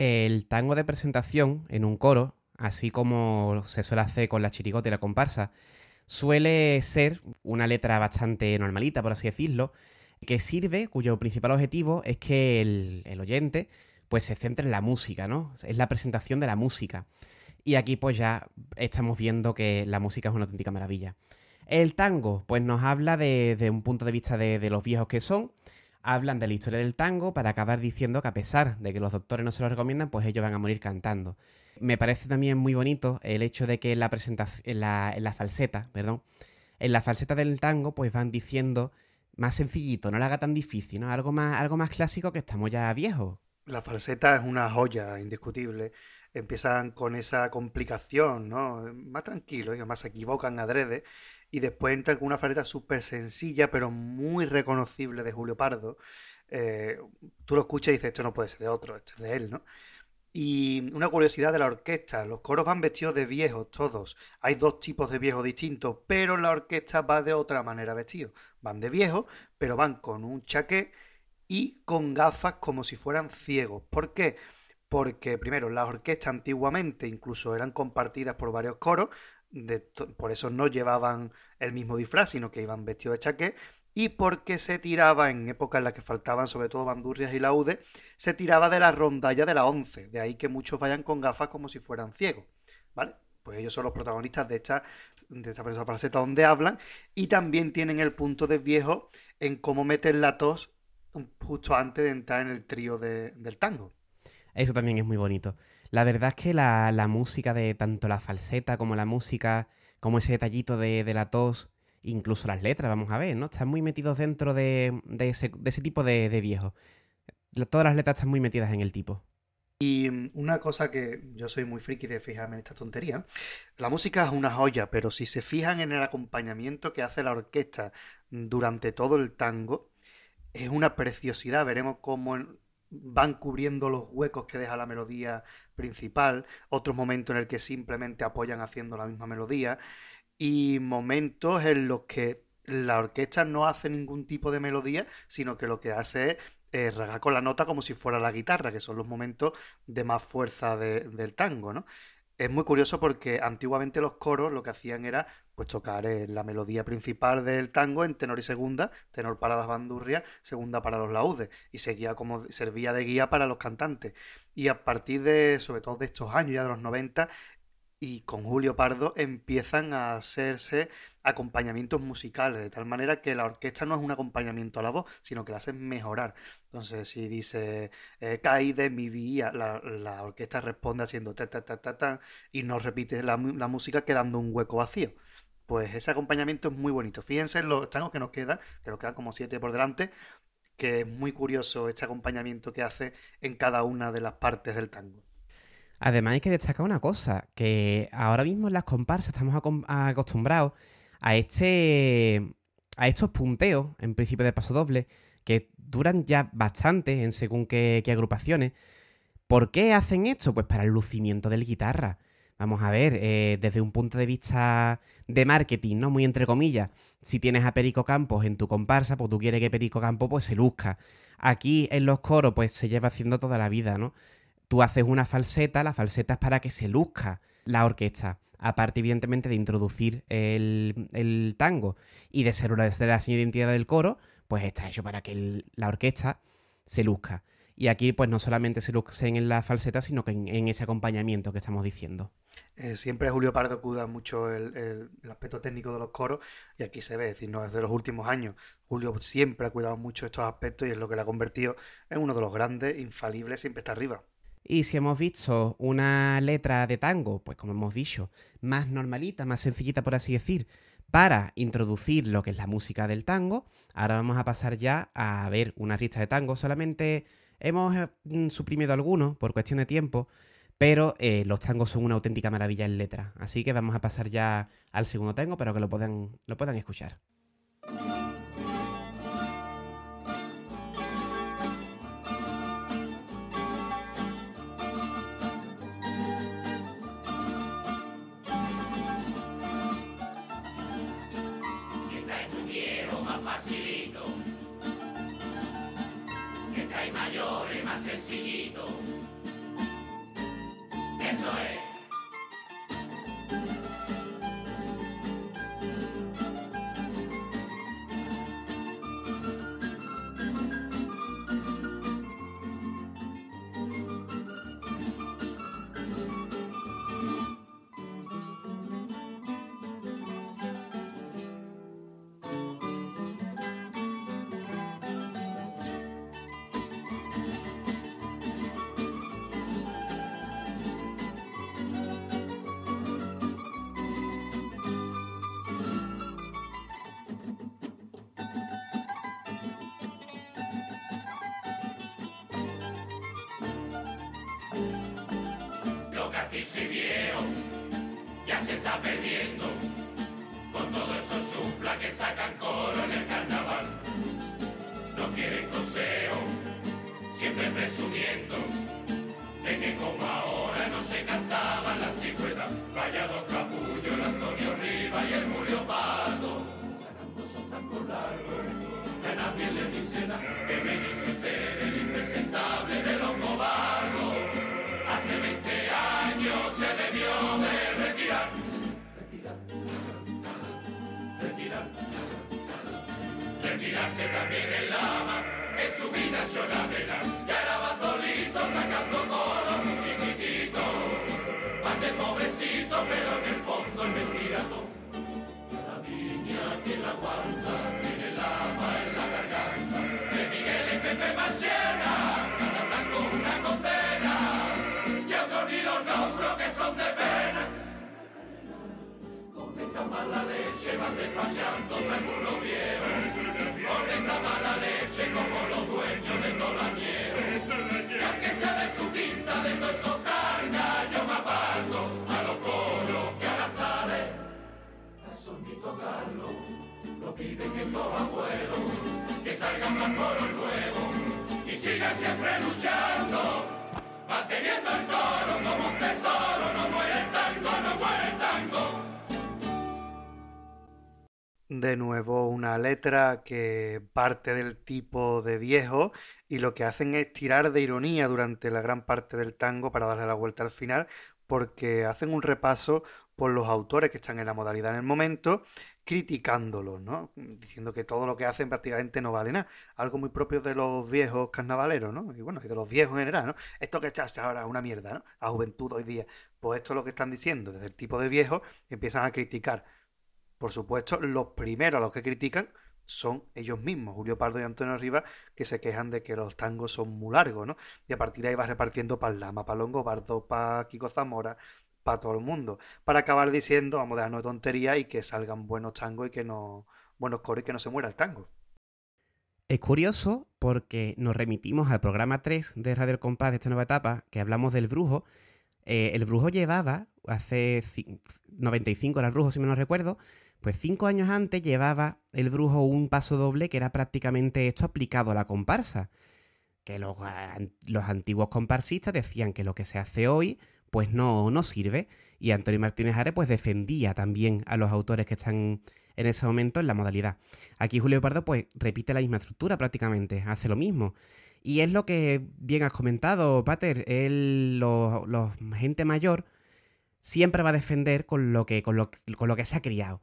El tango de presentación en un coro, así como se suele hacer con la chirigota y la comparsa, suele ser una letra bastante normalita, por así decirlo, que sirve, cuyo principal objetivo es que el, el oyente pues se centre en la música, ¿no? Es la presentación de la música. Y aquí pues ya estamos viendo que la música es una auténtica maravilla. El tango, pues nos habla de, de un punto de vista de, de, los viejos que son. Hablan de la historia del tango para acabar diciendo que a pesar de que los doctores no se lo recomiendan, pues ellos van a morir cantando. Me parece también muy bonito el hecho de que en la presentación, en la, en la falseta, perdón, en la falseta del tango, pues van diciendo más sencillito, no lo haga tan difícil, ¿no? Algo más, algo más clásico que estamos ya viejos. La falseta es una joya indiscutible. Empiezan con esa complicación, ¿no? Más tranquilo, y además se equivocan adrede. Y después entran con una falseta súper sencilla, pero muy reconocible de Julio Pardo. Eh, tú lo escuchas y dices, esto no puede ser de otro, esto es de él, ¿no? Y una curiosidad de la orquesta, los coros van vestidos de viejos todos. Hay dos tipos de viejos distintos, pero la orquesta va de otra manera vestidos. Van de viejos, pero van con un chaqué y con gafas como si fueran ciegos. ¿Por qué? Porque primero las orquestas antiguamente incluso eran compartidas por varios coros, por eso no llevaban el mismo disfraz, sino que iban vestidos de chaqué y porque se tiraba en épocas en las que faltaban sobre todo bandurrias y laudes, se tiraba de la rondalla de la once, de ahí que muchos vayan con gafas como si fueran ciegos, ¿vale? Pues ellos son los protagonistas de esta, de esta donde hablan y también tienen el punto de viejo en cómo meten la tos justo antes de entrar en el trío de, del tango. Eso también es muy bonito. La verdad es que la, la, música de tanto la falseta como la música, como ese detallito de, de la tos, incluso las letras, vamos a ver, ¿no? Están muy metidos dentro de, de, ese, de ese, tipo de, de viejos. Todas las letras están muy metidas en el tipo. Y una cosa que yo soy muy friki de fijarme en esta tontería, la música es una joya, pero si se fijan en el acompañamiento que hace la orquesta durante todo el tango, es una preciosidad. Veremos cómo van cubriendo los huecos que deja la melodía principal, otros momentos en el que simplemente apoyan haciendo la misma melodía y momentos en los que la orquesta no hace ningún tipo de melodía, sino que lo que hace es eh, con la nota como si fuera la guitarra, que son los momentos de más fuerza de, del tango, ¿no? Es muy curioso porque antiguamente los coros lo que hacían era pues tocar la melodía principal del tango en tenor y segunda, tenor para las bandurrias, segunda para los laudes, y seguía como servía de guía para los cantantes. Y a partir de, sobre todo de estos años, ya de los 90, y con Julio Pardo empiezan a hacerse acompañamientos musicales, de tal manera que la orquesta no es un acompañamiento a la voz, sino que la hacen mejorar. Entonces, si dice eh, de mi vía, la, la, orquesta responde haciendo ta ta ta ta ta y no repite la, la, música quedando un hueco vacío. Pues ese acompañamiento es muy bonito. Fíjense en los tangos que nos queda, que nos quedan como siete por delante, que es muy curioso este acompañamiento que hace en cada una de las partes del tango. Además hay que destacar una cosa, que ahora mismo en las comparsas estamos acostumbrados a este a estos punteos, en principio de paso doble, que duran ya bastante en según qué, qué, agrupaciones. ¿Por qué hacen esto? Pues para el lucimiento del guitarra. Vamos a ver, eh, desde un punto de vista de marketing, ¿no? Muy entre comillas. Si tienes a Perico Campos en tu comparsa, pues tú quieres que Perico Campos pues se luzca. Aquí en los coros, pues se lleva haciendo toda la vida, ¿no? Tú haces una falseta, la falseta es para que se luzca la orquesta. Aparte, evidentemente, de introducir el, el tango y de ser una de las identidades del coro, pues está hecho para que la orquesta se luzca. Y aquí, pues no solamente se lucen en la falseta, sino que en ese acompañamiento que estamos diciendo. Eh, siempre Julio Pardo cuida mucho el, aspecto técnico de los coros y aquí se ve, es decir, no desde los últimos años. Julio siempre ha cuidado mucho estos aspectos y es lo que le ha convertido en uno de los grandes, infalibles, siempre está arriba. Y si hemos visto una letra de tango, pues como hemos dicho, más normalita, más sencillita por así decir, para introducir lo que es la música del tango, ahora vamos a pasar ya a ver una lista de tango. Solamente hemos eh, suprimido algunos por cuestión de tiempo, pero eh, los tangos son una auténtica maravilla en letra. Así que vamos a pasar ya al segundo tango para que lo puedan, lo puedan escuchar. Eso se está perdiendo con todo eso sufla que sacan coro en el carnaval. No quieren consejo, siempre presumiendo de que como ahora no se cantaba en la. Vaya dos capullos, el Antonio Rivas y el Julio Pardo. Sacando son tan largos, a nadie le dice nada. Que me dice Retirarse también en lama, en su vida yo la vela. Ya era bandolito sacando coro muy chiquitito. Más de pobrecito, pero en el fondo es mentira todo. La viña que la aguanta tiene lama en la garganta. De Miguel y Pepe Machena, esta mala leche van despachando algunos viejos. Con esta mala leche como los dueños de toda la nieve. Y aunque sea de su quinta, de todo eso carga, yo me aparto a los coros que ahora sale. El sonito Carlos lo piden que todos abuelos que salgan más coros nuevos y sigan siempre luchando, manteniendo el coro como un tesoro. No muere De nuevo, una letra que parte del tipo de viejo y lo que hacen es tirar de ironía durante la gran parte del tango para darle la vuelta al final, porque hacen un repaso por los autores que están en la modalidad en el momento, criticándolos, ¿no? Diciendo que todo lo que hacen prácticamente no vale nada. Algo muy propio de los viejos carnavaleros, ¿no? Y bueno, y de los viejos en general, ¿no? Esto que estás ahora es una mierda, ¿no? La juventud hoy día. Pues esto es lo que están diciendo, desde el tipo de viejos empiezan a criticar. Por supuesto, los primeros a los que critican son ellos mismos, Julio Pardo y Antonio Rivas, que se quejan de que los tangos son muy largos, ¿no? Y a partir de ahí va repartiendo para Lama, para Longobardo, para Kiko Zamora, para todo el mundo, para acabar diciendo, vamos a dejarnos de tontería y que salgan buenos tangos y que no, buenos coros y que no se muera el tango. Es curioso porque nos remitimos al programa 3 de Radio El Compás de esta nueva etapa, que hablamos del brujo. Eh, el brujo llevaba, hace ci- 95 era el brujo si me no recuerdo, pues cinco años antes llevaba el brujo un paso doble que era prácticamente esto aplicado a la comparsa. Que los, los antiguos comparsistas decían que lo que se hace hoy pues no, no sirve. Y Antonio Martínez Ares pues defendía también a los autores que están en ese momento en la modalidad. Aquí Julio Pardo pues repite la misma estructura prácticamente, hace lo mismo. Y es lo que bien has comentado, Pater, él, los gente mayor siempre va a defender con lo que, con lo, con lo que se ha criado.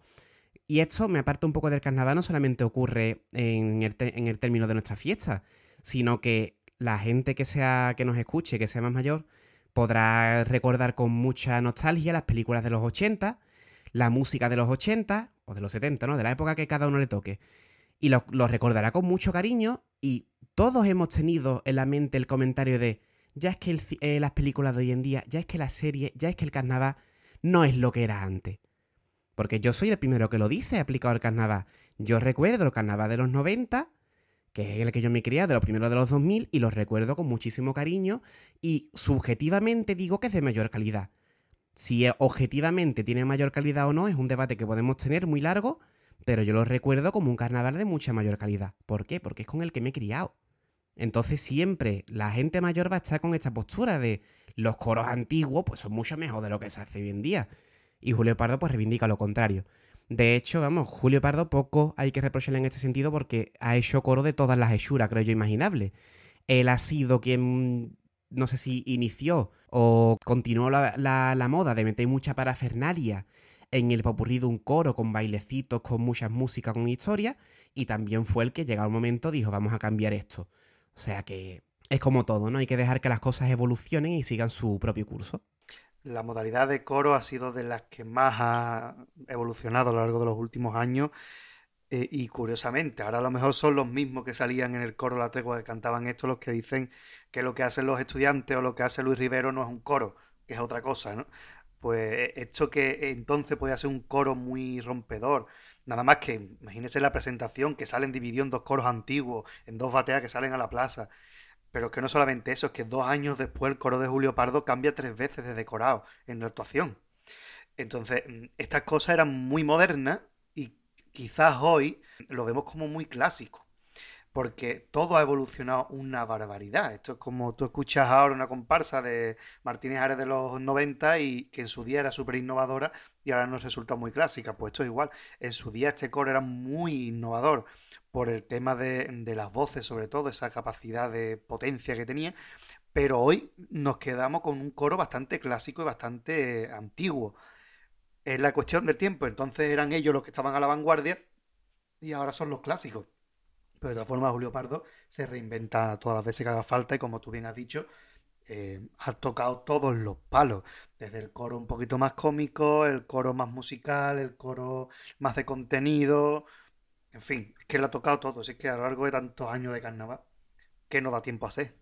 Y esto me aparta un poco del carnaval, no solamente ocurre en el, en el término de nuestra fiesta, sino que la gente que sea que nos escuche, que sea más mayor, podrá recordar con mucha nostalgia las películas de los 80, la música de los 80 o de los 70, ¿no? De la época que cada uno le toque. Y lo, recordará con mucho cariño y todos hemos tenido en la mente el comentario de ya es que eh, las películas de hoy en día, ya es que la serie, ya es que el carnaval no es lo que era antes. Porque yo soy el primero que lo dice aplicado al carnaval. Yo recuerdo el carnaval de los 90, que es el que yo me crié, de los primeros de los 2000, y los recuerdo con muchísimo cariño y subjetivamente digo que es de mayor calidad. Si objetivamente tiene mayor calidad o no es un debate que podemos tener muy largo, pero yo lo recuerdo como un carnaval de mucha mayor calidad. ¿Por qué? Porque es con el que me he criado. Entonces siempre la gente mayor va a estar con esta postura de los coros antiguos pues son mucho mejor de lo que se hace hoy en día. Y Julio Pardo pues reivindica lo contrario. De hecho, vamos, Julio Pardo poco hay que reprocharle en este sentido porque ha hecho coro de todas las hechuras, creo yo, imaginables. él ha sido quien, no sé si inició o continuó la, la, la moda de meter mucha parafernalia en el popurrí de un coro con bailecitos, con muchas músicas, con historia, y también fue el que llegado el momento dijo, vamos a cambiar esto. O sea que es como todo, ¿no? Hay que dejar que las cosas evolucionen y sigan su propio curso. La modalidad de coro ha sido de las que más ha evolucionado a lo largo de los últimos años. eh, y curiosamente, ahora a lo mejor son los mismos que salían en el coro La Tregua que cantaban esto los que dicen que lo que hacen los estudiantes o lo que hace Luis Rivero no es un coro, que es otra cosa, ¿no? Pues esto que entonces podía ser un coro muy rompedor. Nada más que, imagínense la presentación, que salen divididos en dos coros antiguos, en dos bateas que salen a la plaza. Pero que no solamente eso, es que dos años después el coro de Julio Pardo cambia tres veces de decorado en la actuación. Entonces, mm, estas cosas eran muy modernas y quizás hoy lo vemos como muy clásico. Porque todo ha evolucionado una barbaridad. Esto es como tú escuchas ahora una comparsa de Martínez Ares de los 90 y que en su día era súper innovadora y ahora nos resulta muy clásica. Pues esto es igual. En su día este coro era muy innovador por el tema de, de las voces, sobre todo, esa capacidad de potencia que tenía. Pero hoy nos quedamos con un coro bastante clásico y bastante antiguo. Es la cuestión del tiempo. Entonces eran ellos los que estaban a la vanguardia y ahora son los clásicos. Pero de todas formas, Julio Pardo se reinventa todas las veces que haga falta y como tú bien has dicho, eh, ha tocado todos los palos. Desde el coro un poquito más cómico, el coro más musical, el coro más de contenido. En fin, es que lo ha tocado todo. Así que a lo largo de tantos años de carnaval, que no da tiempo a hacer.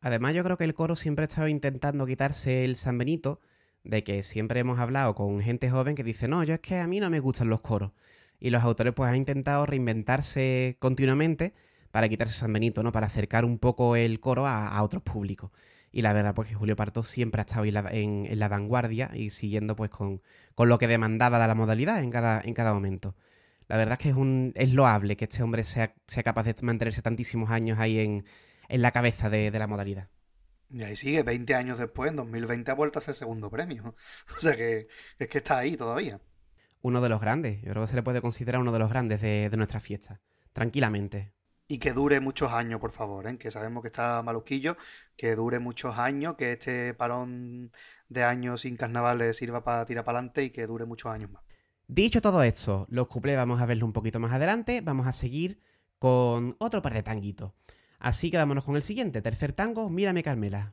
Además, yo creo que el coro siempre ha estado intentando quitarse el San Benito, de que siempre hemos hablado con gente joven que dice, no, yo es que a mí no me gustan los coros. Y los autores pues han intentado reinventarse continuamente para quitarse San Benito, ¿no? Para acercar un poco el coro a, otros públicos. Y la verdad, pues que Julio Parto siempre ha estado en la, en, en la vanguardia y siguiendo pues con, con, lo que demandaba de la modalidad en cada, en cada momento. La verdad es que es, un, es loable que este hombre sea, sea capaz de mantenerse tantísimos años ahí en, en la cabeza de, de, la modalidad. Y ahí sigue, 20 años después, en 2020 ha vuelto a ser segundo premio. [laughs] O sea que es que está ahí todavía. Uno de los grandes, yo creo que se le puede considerar uno de los grandes de, de nuestra fiesta, tranquilamente. Y que dure muchos años, por favor, ¿eh? que sabemos que está maluquillo, que dure muchos años, que este parón de años sin carnavales sirva para tirar para adelante y que dure muchos años más. Dicho todo esto, los cuplés vamos a verlo un poquito más adelante, vamos a seguir con otro par de tanguitos. Así que vámonos con el siguiente, tercer tango, Mírame Carmela.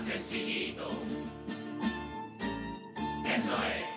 Sencillito. Eso es.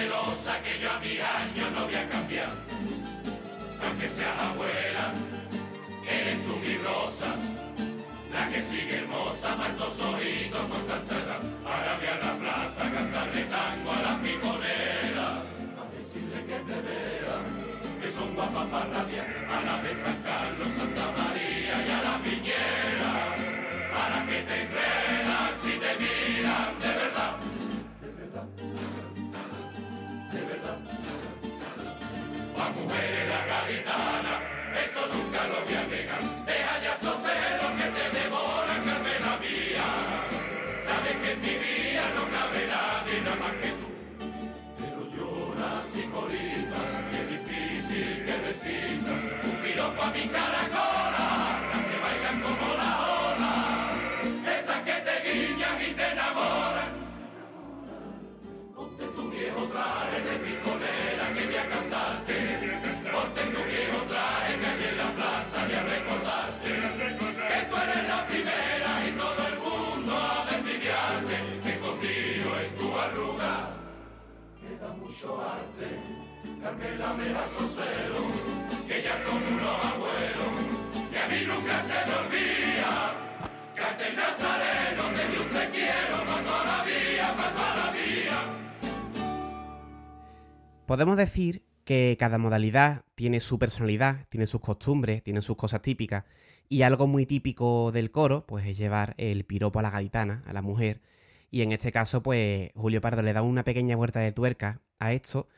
Que yo a mis años no voy a cambiar. Aunque seas abuela, eres tú mi rosa, la que sigue hermosa, Que son a se. Que la la. Podemos decir que cada modalidad tiene su personalidad, tiene sus costumbres, tiene sus cosas típicas. Y algo muy típico del coro, pues es llevar el piropo a la gaditana, a la mujer. Y en este caso, pues Julio Pardo le da una pequeña vuelta de tuerca a esto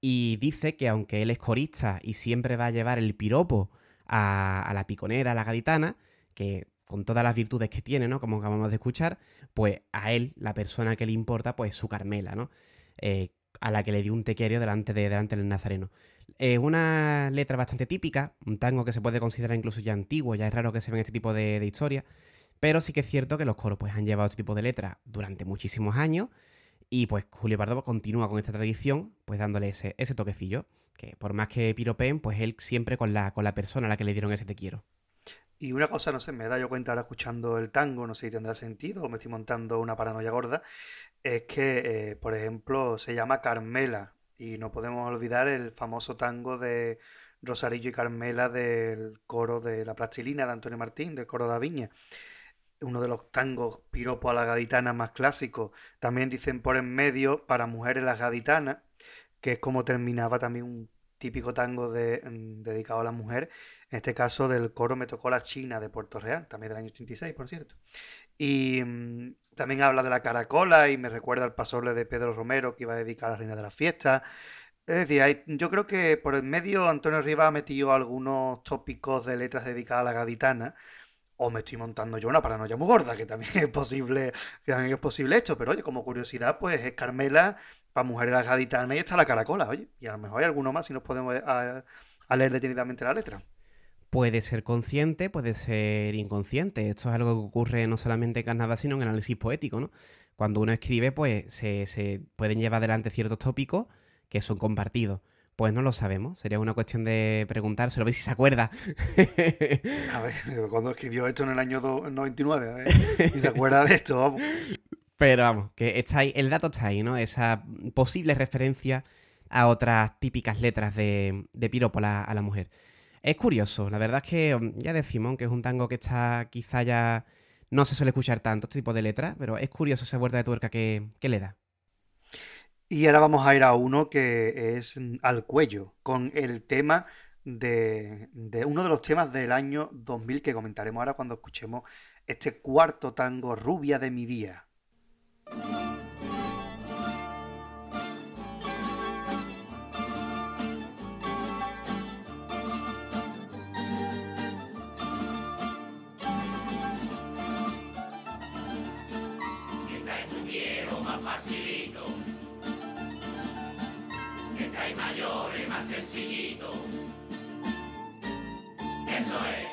y dice que aunque él es corista y siempre va a llevar el piropo a, la piconera, a la gaditana, que con todas las virtudes que tiene, ¿no? Como acabamos de escuchar, pues a él, la persona que le importa, pues su Carmela, ¿no? Eh, a la que le dio un tequerio delante, de, delante del nazareno. Es una letra bastante típica, un tango que se puede considerar incluso ya antiguo, ya es raro que se ven este tipo de, de historias, pero sí que es cierto que los coros pues, han llevado este tipo de letras durante muchísimos años y pues Julio Pardo continúa con esta tradición, pues dándole ese, ese toquecillo, que por más que piropeen, pues él siempre con la, con la persona a la que le dieron ese te quiero. Y una cosa, no sé, me da yo cuenta ahora escuchando el tango, no sé si tendrá sentido o me estoy montando una paranoia gorda, es que, eh, por ejemplo, se llama Carmela y no podemos olvidar el famoso tango de Rosarillo y Carmela del coro de La Plastilina de Antonio Martín, del coro de la Viña. Uno de los tangos piropo a la gaditana más clásicos. También dicen por en medio para mujeres las gaditanas, que es como terminaba también un típico tango de, mm, dedicado a la mujer. En este caso del coro Me tocó la China de Puerto Real, también del año 86, por cierto. Y mm, también habla de la caracola y me recuerda al pasoble de Pedro Romero que iba a dedicar a la reina de la fiesta. Es decir, yo creo que por el medio Antonio Rivas ha metido algunos tópicos de letras dedicadas a la gaditana. O me estoy montando yo una paranoia muy gorda, que también es posible, que también es posible esto. Pero oye, como curiosidad, pues es Carmela para mujeres gaditanas y está la caracola, oye. Y a lo mejor hay alguno más si nos podemos a, a leer detenidamente la letra. Puede ser consciente, puede ser inconsciente. Esto es algo que ocurre no solamente en carnaval, sino en el análisis poético, ¿no? Cuando uno escribe, pues se, se pueden llevar adelante ciertos tópicos que son compartidos. Pues no lo sabemos. Sería una cuestión de preguntárselo, a ver si se acuerda. A ver, [laughs] cuando escribió esto en el año do- 99, a ver, y se acuerda de esto, vamos. Pero vamos, que está ahí, el dato está ahí, ¿no? Esa posible referencia a otras típicas letras de, de piropo a la, a la mujer. Es curioso, la verdad es que mm, ya decimos que es un tango que está quizá ya no se suele escuchar tanto este tipo de letras, pero es curioso esa vuelta de tuerca que, que le da. Y ahora vamos a ir a uno que es al cuello, con el tema de, de uno de los temas del año 2000 que comentaremos ahora cuando escuchemos este cuarto tango, Rubia de mi día. Sencillito. Eso es.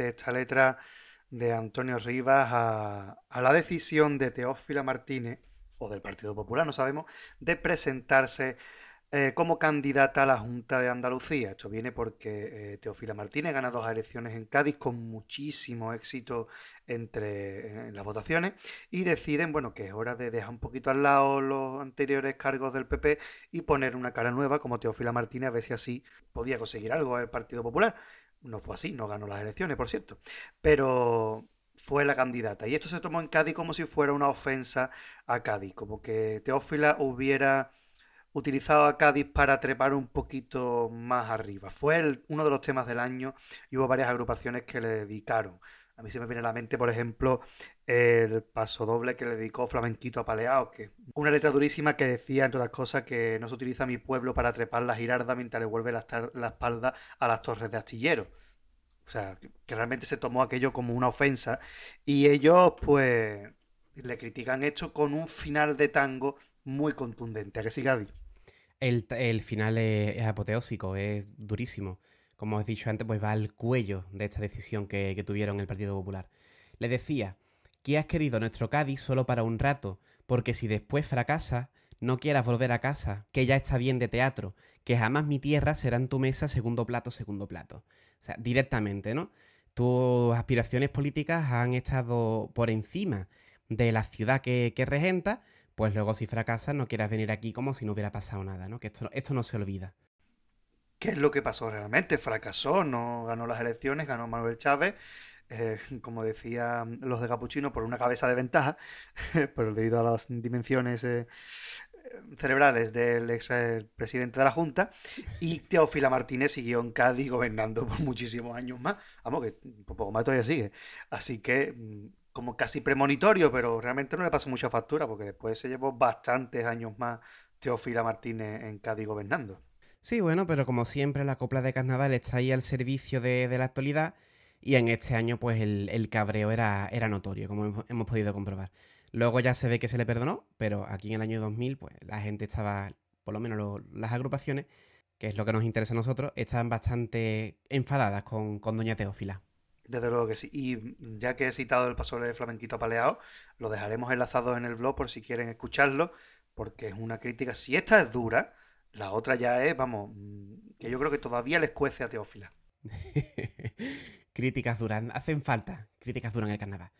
Esta letra de Antonio Rivas a, a la decisión de Teófila Martínez, o del Partido Popular, no sabemos, de presentarse eh, como candidata a la Junta de Andalucía. Esto viene porque eh, Teófila Martínez gana dos elecciones en Cádiz con muchísimo éxito entre en las votaciones y deciden, bueno, que es hora de dejar un poquito al lado los anteriores cargos del PP y poner una cara nueva como Teófila Martínez a ver si así podía conseguir algo el Partido Popular. No fue así, no ganó las elecciones, por cierto. Pero fue la candidata. Y esto se tomó en Cádiz como si fuera una ofensa a Cádiz, como que Teófila hubiera utilizado a Cádiz para trepar un poquito más arriba. Fue uno de los temas del año y hubo varias agrupaciones que le dedicaron. A mí se me viene a la mente, por ejemplo, el paso doble que le dedicó Flamenquito a Paleao, que una letra durísima que decía, entre otras cosas, que no se utiliza mi pueblo para trepar la girarda mientras le vuelve la, espalda a las torres de astillero. O sea, que realmente se tomó aquello como una ofensa. Y ellos, pues, le critican esto con un final de tango muy contundente. ¿A que sí, Gaby? El, final es, apoteósico, es durísimo. Como os he dicho antes, pues va al cuello de esta decisión que, tuvieron el Partido Popular. Le decía, que has querido nuestro Cádiz solo para un rato, porque si después fracasa, no quieras volver a casa, que ya está bien de teatro, que jamás mi tierra será en tu mesa segundo plato, segundo plato. O sea, directamente, ¿no? Tus aspiraciones políticas han estado por encima de la ciudad que, regenta pues luego si fracasas no quieras venir aquí como si no hubiera pasado nada, ¿no? Que esto no se olvida. ¿Qué es lo que pasó realmente? Fracasó, no ganó las elecciones, ganó Manuel Chávez, eh, como decían los de Capuchino, por una cabeza de ventaja, [laughs] pero debido a las dimensiones eh, cerebrales del ex eh, presidente de la Junta, y Teófila Martínez siguió en Cádiz gobernando por muchísimos años más. Vamos, que por poco más todavía sigue. Así que mm, como casi premonitorio, pero realmente no le pasó mucha factura porque después se llevó bastantes años más Teófila Martínez en Cádiz gobernando. Sí, bueno, pero como siempre la copla de carnaval está ahí al servicio de, la actualidad y en este año pues el, cabreo era, era, notorio, como hemos, podido comprobar. Luego ya se ve que se le perdonó, pero aquí en el año 2000 pues la gente estaba, por lo menos las agrupaciones, que es lo que nos interesa a nosotros, estaban bastante enfadadas con, con Doña Teófila. Desde luego que sí. Y ya que he citado el paso de Flamenquito Paleado, lo dejaremos enlazado en el blog por si quieren escucharlo, porque es una crítica. Si esta es dura, la otra ya es, vamos, mm, que yo creo que todavía les cuece a Teófila. [laughs] críticas duras, hacen falta críticas duras en el carnaval.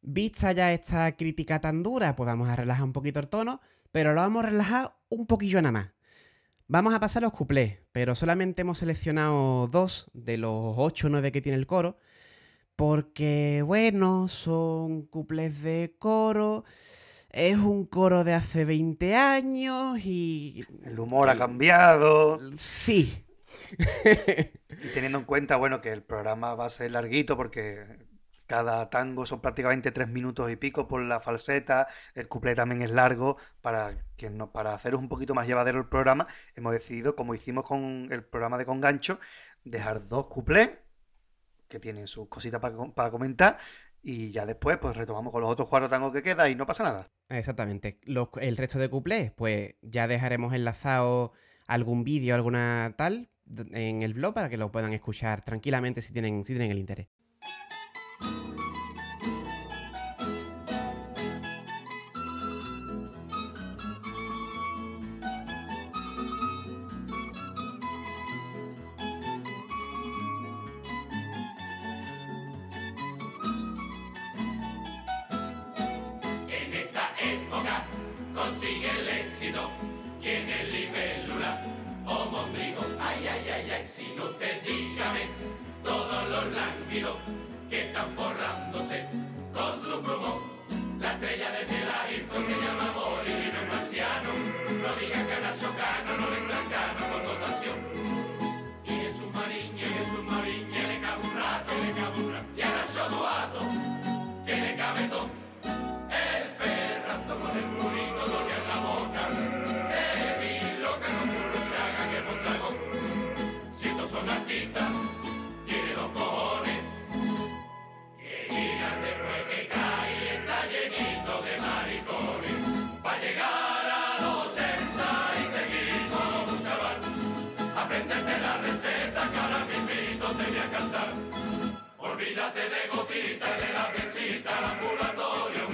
Vista ya esta crítica tan dura, pues vamos a relajar un poquito el tono, pero lo vamos a relajar un poquillo nada más. Vamos a pasar los cuplés, pero solamente hemos seleccionado dos de los ocho o nueve que tiene el coro, porque, bueno, son cuplés de coro, es un coro de hace 20 años y... El humor ha cambiado. Sí. y teniendo en cuenta, bueno, que el programa va a ser larguito porque cada tango son prácticamente tres minutos y pico por la falseta, el cuplé también es largo, para, que no, para haceros un poquito más llevadero el programa, hemos decidido, como hicimos con el programa de Congancho, dejar dos cuplés, que tienen sus cositas para, comentar, y ya después pues retomamos con los otros cuatro tangos que quedan y no pasa nada. Exactamente. el resto de cuplés, pues ya dejaremos enlazado algún vídeo, alguna tal, en el blog para que lo puedan escuchar tranquilamente si tienen, si tienen el interés. Olvídate de gotitas, de la mesita, el ambulatorio.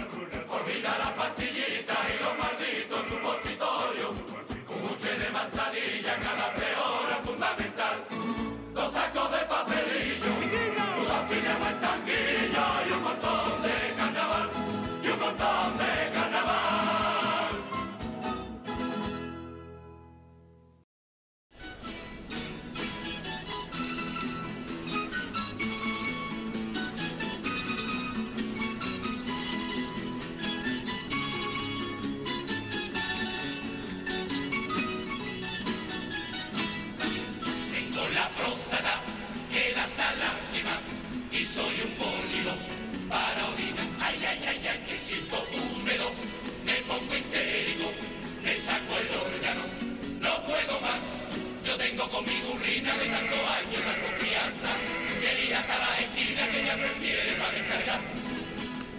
Prefiere para descargar.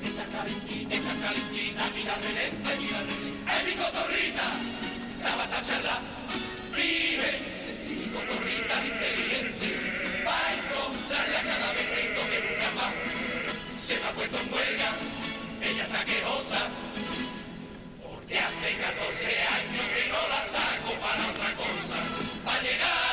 Está calentita, está calentita, mira de lenta, mira de lenta. ¡Es mi cotorrita! Sabata charla, vive, mi cotorrita inteligente. Va a encontrarla cada vez que buscar más. Se me ha puesto en huelga, ella está quejosa. Porque hace 14 años que no la saco para otra cosa. Llegar a los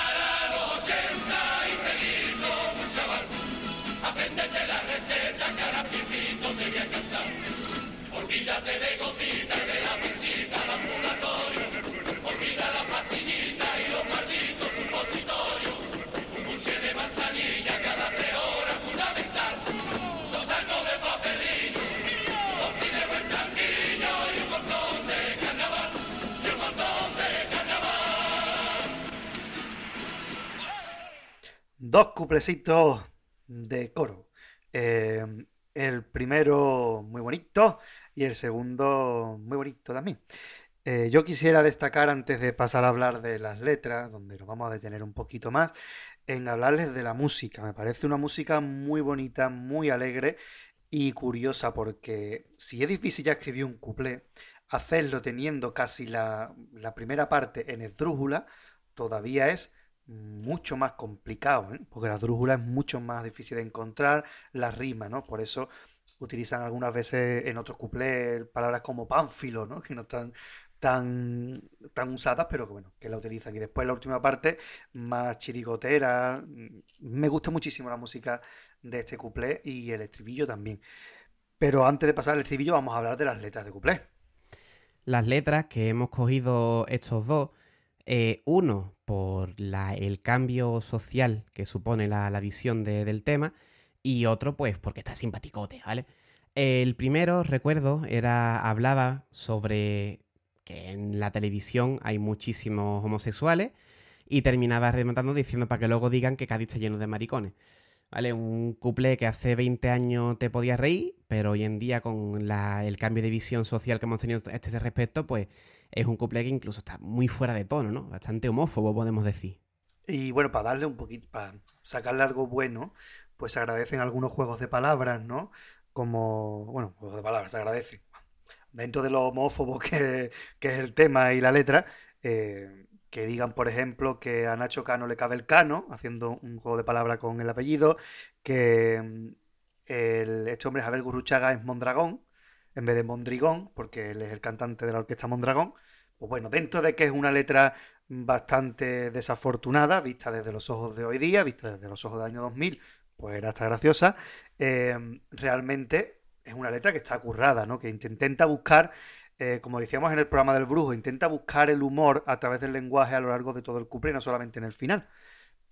Dos cuplecitos de coro. Eh, el primero muy bonito y el segundo muy bonito también. Eh, yo quisiera destacar antes de pasar a hablar de las letras, donde nos vamos a detener un poquito más, en hablarles de la música. Me parece una música muy bonita, muy alegre y curiosa, porque si es difícil ya escribir un cuplé, hacerlo teniendo casi la, la primera parte en esdrújula, todavía es mucho más complicado, ¿eh? porque la esdrújula es mucho más difícil de encontrar, la rima, ¿no? Por eso utilizan algunas veces en otros cuplés palabras como pánfilo, ¿no? Que no están tan, tan usadas, pero que bueno, que la utilizan. Y después la última parte, más chirigotera. Me gusta muchísimo la música de este cuplé y el estribillo también. Pero antes de pasar al estribillo, vamos a hablar de las letras de cuplé. Las letras que hemos cogido estos dos, eh, uno por la- el cambio social que supone la, la visión de- del tema y otro pues porque está simpaticote, ¿vale? El primero, recuerdo, era hablaba sobre que en la televisión hay muchísimos homosexuales y terminaba rematando diciendo para que luego digan que Cádiz está lleno de maricones. ¿Vale? Un cuplé que hace 20 años te podía reír, pero hoy en día con la- el cambio de visión social que hemos tenido a este respecto, pues es un cuplé que incluso está muy fuera de tono, ¿no? Bastante homófobo, podemos decir. Y bueno, para darle un poquito, para sacarle algo bueno, pues se agradecen algunos juegos de palabras, ¿no? Como, bueno, juegos de palabras, se agradecen. Dentro de lo homófobo [laughs] que, que es el tema y la letra, eh, que digan, por ejemplo, que a Nacho Cano le cabe el Cano, haciendo un juego de palabras con el apellido, que mm, el, este hombre Javier Gurruchaga es Mondragón, en vez de Mondrigón, porque él es el cantante de la orquesta Mondragón. Pues bueno, dentro de que es una letra bastante desafortunada, vista desde los ojos de hoy día, vista desde los ojos del año 2000, pues era hasta graciosa, eh, realmente es una letra que está currada, ¿no? Que int- intenta buscar, eh, como decíamos en el programa del brujo, intenta buscar el humor a través del lenguaje a lo largo de todo el cuplé, no solamente en el final.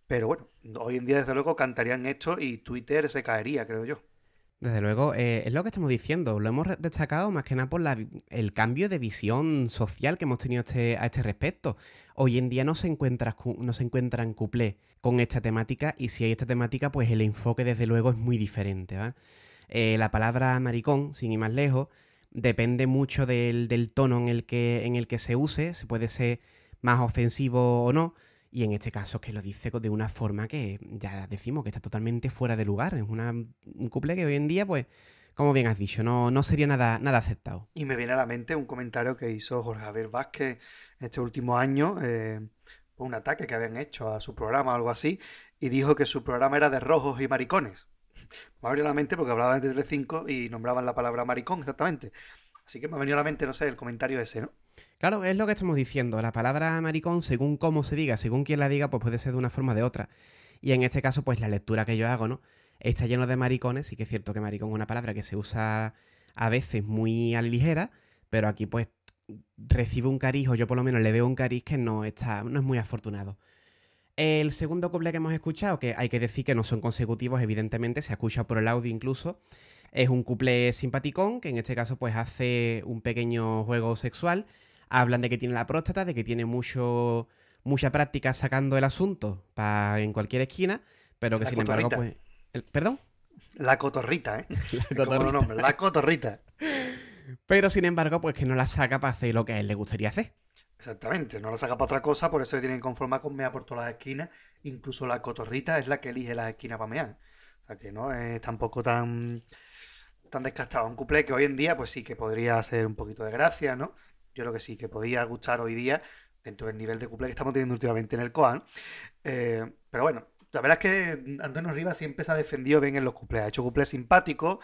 Pero bueno, hoy en día desde luego cantarían esto y Twitter se caería, creo yo. Desde luego, eh, es lo que estamos diciendo. Lo hemos destacado más que nada por la el cambio de visión social que hemos tenido este, a este respecto. Hoy en día no se, encuentra, cu- no se encuentran cuplés con esta temática y si hay esta temática, pues el enfoque desde luego es muy diferente. ¿vale? Eh, la palabra maricón, sin ir más lejos, depende mucho del, del tono en el, que, en el que se use. Se puede ser más ofensivo o no. Y en este caso que lo dice de una forma que ya decimos que está totalmente fuera de lugar. Es un couple que hoy en día, pues, como bien has dicho, no, no sería nada, nada aceptado. Y me viene a la mente un comentario que hizo Jorge Javier Vázquez este último año, eh, un ataque que habían hecho a su programa o algo así, y dijo que su programa era de rojos y maricones. Me ha venido a la mente porque hablaban de Telecinco y nombraban la palabra maricón, exactamente. Así que me ha venido a la mente, no sé, el comentario ese, ¿no? Claro, es lo que estamos diciendo. La palabra maricón, según cómo se diga, según quien la diga, pues puede ser de una forma o de otra. Y en este caso, pues la lectura que yo hago, ¿no? Está lleno de maricones. Sí que es cierto que maricón es una palabra que se usa a veces muy a la ligera, pero aquí pues recibe un cariz, o yo por lo menos le veo un cariz que no, está, no es muy afortunado. El segundo couple que hemos escuchado, que hay que decir que no son consecutivos, evidentemente, se escucha por el audio incluso, es un couple simpaticón, que en este caso pues hace un pequeño juego sexual. Hablan de que tiene la próstata, de que tiene mucho, mucha práctica sacando el asunto para en cualquier esquina, pero que La sin embargo cotorrita. pues... el- ¿Perdón? La cotorrita, ¿eh? [laughs] La Como lo nombra, la cotorrita. Pero sin embargo, pues que no la saca para hacer lo que a él le gustaría hacer. Exactamente, no la saca para otra cosa, por eso se tienen que conformar con mea por todas las esquinas. Incluso la cotorrita es la que elige las esquinas para mear. O sea que no es tampoco tan, tan descastado. Un cuplé que hoy en día, pues sí que podría ser un poquito de gracia, ¿no? Yo creo que sí, que podía gustar hoy día dentro del nivel de cuplé que estamos teniendo últimamente en el Coan. Eh, pero bueno, la verdad es que Antonio Rivas siempre se ha defendido bien en los cuplés. Ha hecho cuplés simpáticos,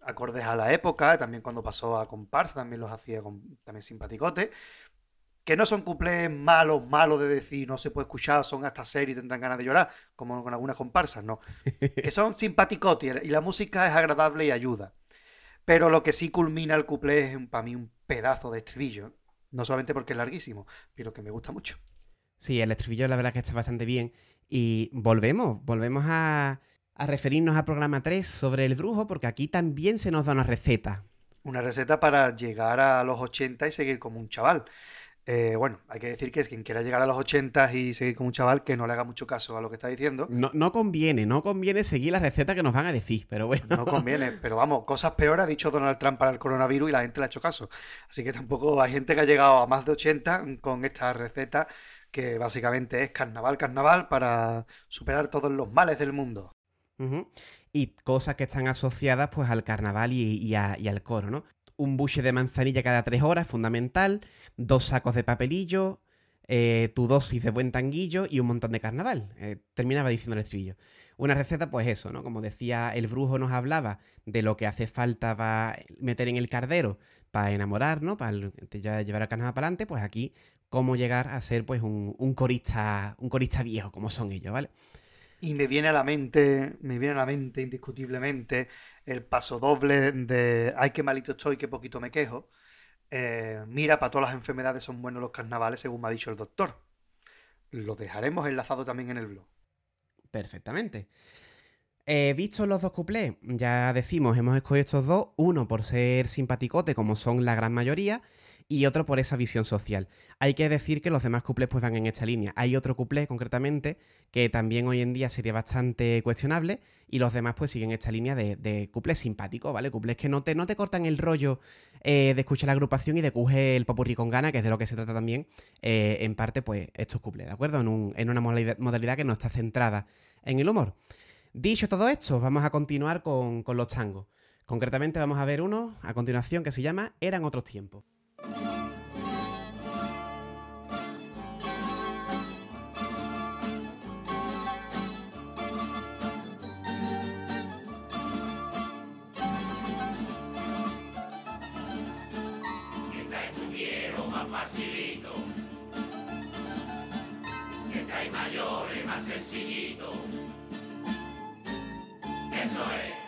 acordes a la época, también cuando pasó a comparsa también los hacía con, también simpaticotes que no son cuplés malos, malos de decir no se puede escuchar, son hasta serios y tendrán ganas de llorar, como con algunas comparsas, no. Que son [laughs] simpaticotes y la música es agradable y ayuda. Pero lo que sí culmina el cuplé es para mí un pedazo de estribillo. No solamente porque es larguísimo, pero que me gusta mucho. Sí, el estribillo la verdad que está bastante bien. Y volvemos, volvemos a, a referirnos al programa 3 sobre el brujo, porque aquí también se nos da una receta. Una receta para llegar a los 80 y seguir como un chaval. Eh, bueno, hay que decir que quien quiera llegar a los 80 y seguir como un chaval, que no le haga mucho caso a lo que está diciendo. No, no conviene, no conviene seguir la receta que nos van a decir, pero bueno. No conviene, [laughs] pero vamos, cosas peores ha dicho Donald Trump para el coronavirus y la gente le ha hecho caso. Así que tampoco hay gente que ha llegado a más de 80 con esta receta que básicamente es carnaval, carnaval para superar todos los males del mundo. Y cosas que están asociadas pues al carnaval y, y a- y al coro, ¿no? Un buche de manzanilla cada tres horas, fundamental. Dos sacos de papelillo. eh, tu dosis de buen tanguillo y un montón de carnaval. Eh, terminaba diciendo el estribillo. Una receta, pues eso, ¿no? Como decía, el brujo nos hablaba de lo que hace falta para meter en el cardero para enamorar, ¿no? Para llevar el carnaval para adelante, pues aquí cómo llegar a ser pues un, un corista, un corista viejo, como son ellos, ¿vale? Y me viene a la mente, me viene a la mente indiscutiblemente el paso doble de ay, qué malito estoy, qué poquito me quejo. Eh, mira, para todas las enfermedades son buenos los carnavales, según me ha dicho el doctor. Lo dejaremos enlazado también en el blog. Perfectamente. Eh, Vistos los dos cuplés, ya decimos, hemos escogido estos dos, uno por ser simpaticote, como son la gran mayoría, y otro por esa visión social. Hay que decir que los demás cuplés pues van en esta línea. Hay otro cuplé concretamente que también hoy en día sería bastante cuestionable y los demás pues siguen esta línea de, de cuplés simpáticos, ¿vale? Cuplés que no te, no te cortan el rollo eh, de escuchar la agrupación y de coger el popurrí con gana, que es de lo que se trata también, eh, en parte pues estos cuplés, ¿de acuerdo? En, un- en una modalidad, modalidad que no está centrada en el humor. Dicho todo esto, vamos a continuar con, con los tangos. Concretamente vamos a ver uno a continuación que se llama Eran otros tiempos. Facilito, mientras mayores más sencillito. Eso es.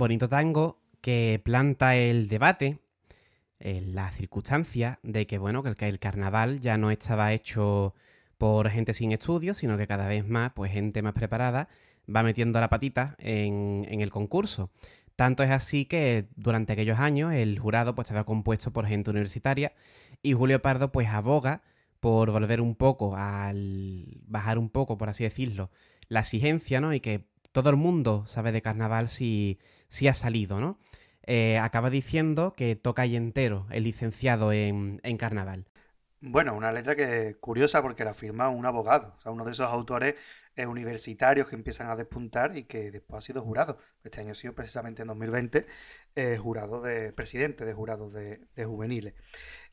Bonito tango que planta el debate, en la circunstancia de que, bueno, que el carnaval ya no estaba hecho por gente sin estudios, sino que cada vez más, pues gente más preparada va metiendo la patita en, en el concurso. Tanto es así que durante aquellos años el jurado pues estaba compuesto por gente universitaria y Julio Pardo pues aboga por volver un poco al bajar un poco, por así decirlo, la exigencia, ¿no? Y que todo el mundo sabe de carnaval si, si ha salido, ¿no? Eh, acaba diciendo que toca ahí entero el licenciado en, carnaval. Bueno, una letra que curiosa porque la firma un abogado, o sea, uno de esos autores universitarios que empiezan a despuntar y que después ha sido jurado. Este año ha sido precisamente en 2020 eh, jurado de presidente de jurados de, de juveniles.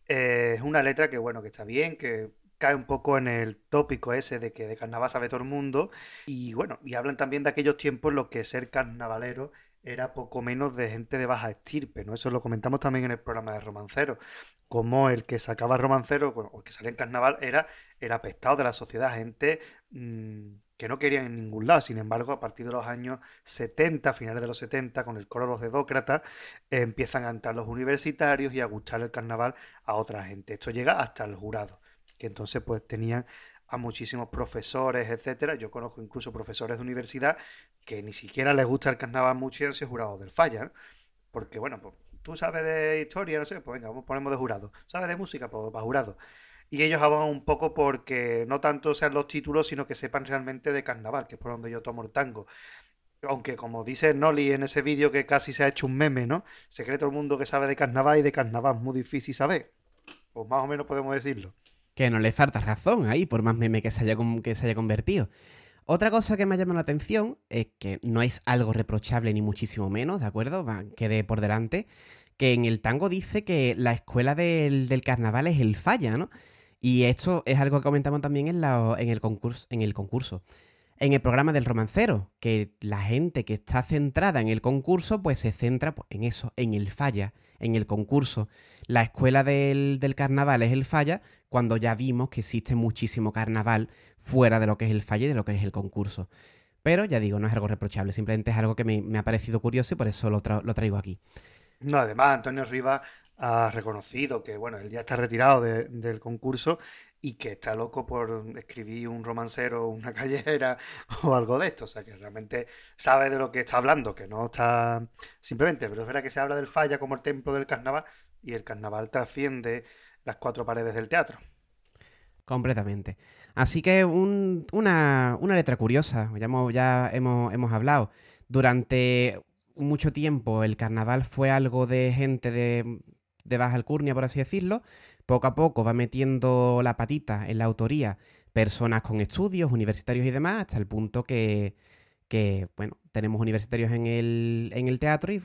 Eh, es una letra que, bueno, que está bien, que cae un poco en el tópico ese de que de carnaval sabe todo el mundo. Y bueno, y hablan también de aquellos tiempos en los que ser carnavalero era poco menos de gente de baja estirpe, ¿no? Eso lo comentamos también en el programa de Romancero, como el que sacaba Romancero, bueno, o el que salía en carnaval, era el apestado de la sociedad, gente mmm, que no querían en ningún lado. Sin embargo, a partir de los años 70, finales de los 70, con el coro de los dedócratas, eh, empiezan a cantar los universitarios y a gustar el carnaval a otra gente. Esto llega hasta el jurado, que entonces pues tenían a muchísimos profesores, etcétera. Yo conozco incluso profesores de universidad que ni siquiera les gusta el carnaval sido jurados del falla. Porque, bueno, pues tú sabes de historia, no sé, pues venga, ponemos de jurado. ¿Sabes de música? Pues para jurado. Y ellos abogan un poco porque no tanto sean los títulos, sino que sepan realmente de carnaval, que es por donde yo tomo el tango. Aunque como dice Noli en ese vídeo que casi se ha hecho un meme, ¿no? Se cree todo el mundo que sabe de carnaval y de carnaval es muy difícil saber. Pues más o menos podemos decirlo. Que no le falta razón ahí, por más meme que se haya, que se haya convertido. Otra cosa que me ha llamado la atención es que no es algo reprochable ni muchísimo menos, ¿de acuerdo? Va, quede por delante. Que en el tango dice que la escuela del, carnaval es el falla, ¿no? Y esto es algo que comentamos también en, en el concurso, en el concurso. En el programa del romancero, que la gente que está centrada en el concurso, pues se centra pues, en eso, en el falla, en el concurso. La escuela del, del carnaval es el falla, cuando ya vimos que existe muchísimo carnaval fuera de lo que es el falla y de lo que es el concurso. Pero ya digo, no es algo reprochable, simplemente es algo que me, me ha parecido curioso y por eso lo, tra- lo traigo aquí. No, además, Antonio Rivas ha reconocido que, bueno, él ya está retirado de- del concurso y que está loco por escribir un romancero, una [laughs] callejera o algo de esto. O sea, que realmente sabe de lo que está hablando, que no está simplemente, pero es verdad que se habla del falla como el templo del carnaval y el carnaval trasciende las cuatro paredes del teatro. Completamente. Así que un- una, una letra curiosa, ya, hemos, ya hemos, hemos hablado. Durante mucho tiempo el carnaval fue algo de gente de, de baja alcurnia, por así decirlo. Poco a poco va metiendo la patita en la autoría personas con estudios, universitarios y demás, hasta el punto que, que, bueno, tenemos universitarios en el, en el teatro y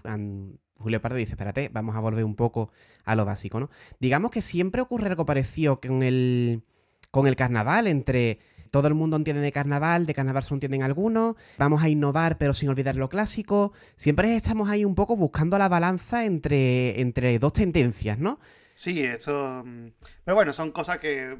Julio Pardo dice, espérate, vamos a volver un poco a lo básico, ¿no? Digamos que siempre ocurre algo parecido con el, con el carnaval, entre todo el mundo entiende de carnaval, de carnaval solo entienden algunos, vamos a innovar pero sin olvidar lo clásico, siempre estamos ahí un poco buscando la balanza entre, entre dos tendencias, ¿no? Sí, esto... mm, Pero bueno, son cosas que...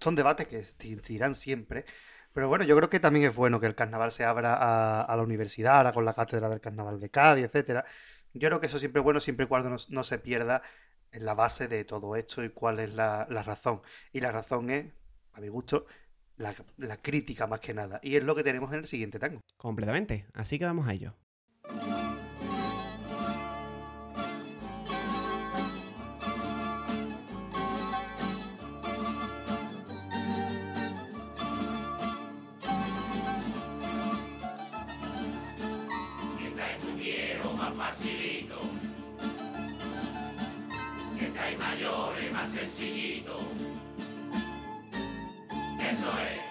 Son debates que existirán siempre. Pero bueno, yo creo que también es bueno que el carnaval se abra a, la universidad, ahora con la cátedra del carnaval de Cádiz, etcétera. Yo creo que eso siempre es bueno siempre y cuando no, se pierda en la base de todo esto y cuál es la, la razón. Y la razón es, a mi gusto, la, la crítica más que nada. Y es lo que tenemos en el siguiente tango. Completamente. Así que vamos a ello. Sencillito. Eso es.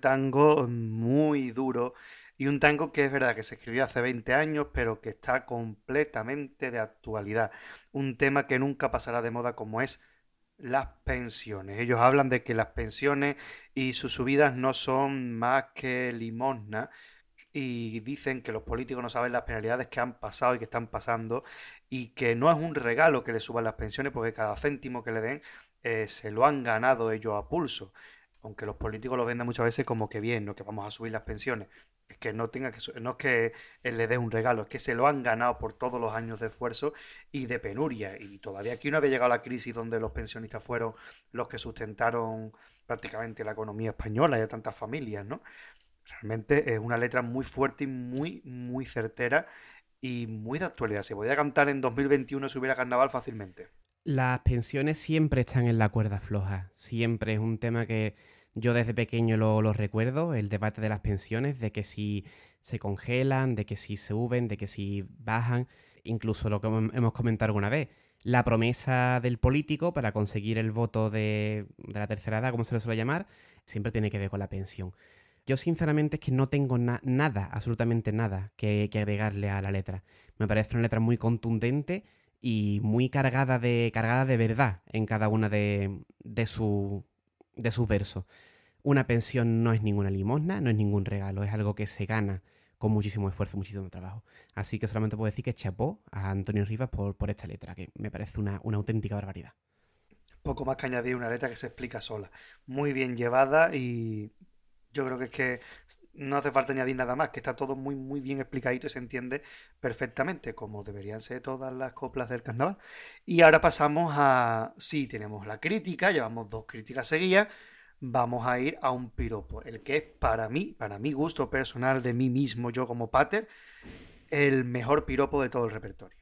Tango, muy duro. Y un tango que es verdad que se escribió hace 20 años, pero que está completamente de actualidad. Un tema que nunca pasará de moda como es las pensiones. Ellos hablan de que las pensiones y sus subidas no son más que limosna y dicen que los políticos no saben las penalidades que han pasado y que están pasando y que no es un regalo que les suban las pensiones porque cada céntimo que le den eh, se lo han ganado ellos a pulso. Aunque los políticos lo venden muchas veces como que bien, no que vamos a subir las pensiones. Es que no tenga que no es que él le dé un regalo, es que se lo han ganado por todos los años de esfuerzo y de penuria. Y todavía aquí no había llegado la crisis donde los pensionistas fueron los que sustentaron prácticamente la economía española y a tantas familias, ¿no? Realmente es una letra muy fuerte y muy, muy certera y muy de actualidad. Se podría cantar en 2021 si hubiera carnaval fácilmente. Las pensiones siempre están en la cuerda floja. Siempre es un tema que yo desde pequeño lo, lo recuerdo, el debate de las pensiones, de que si se congelan, de que si suben, de que si bajan, incluso lo que hemos comentado alguna vez, la promesa del político para conseguir el voto de, la tercera edad, como se le suele llamar, siempre tiene que ver con la pensión. Yo sinceramente es que no tengo na- nada, absolutamente nada que, que agregarle a la letra. Me parece una letra muy contundente y muy cargada de, cargada de verdad en cada una de, de, su- de sus versos. Una pensión no es ninguna limosna, no es ningún regalo, es algo que se gana con muchísimo esfuerzo, muchísimo trabajo. Así que solamente puedo decir que chapó a Antonio Rivas por, por esta letra, que me parece una, una auténtica barbaridad. Poco más que añadir una letra que se explica sola. Muy bien llevada y Yo creo que es que no hace falta añadir nada más, que está todo muy, muy bien explicadito y se entiende perfectamente, como deberían ser todas las coplas del carnaval. Y ahora pasamos a. Sí, tenemos la crítica, llevamos dos críticas seguidas. Vamos a ir a un piropo, el que es para mí, para mi gusto personal de mí mismo, yo como pater, el mejor piropo de todo el repertorio.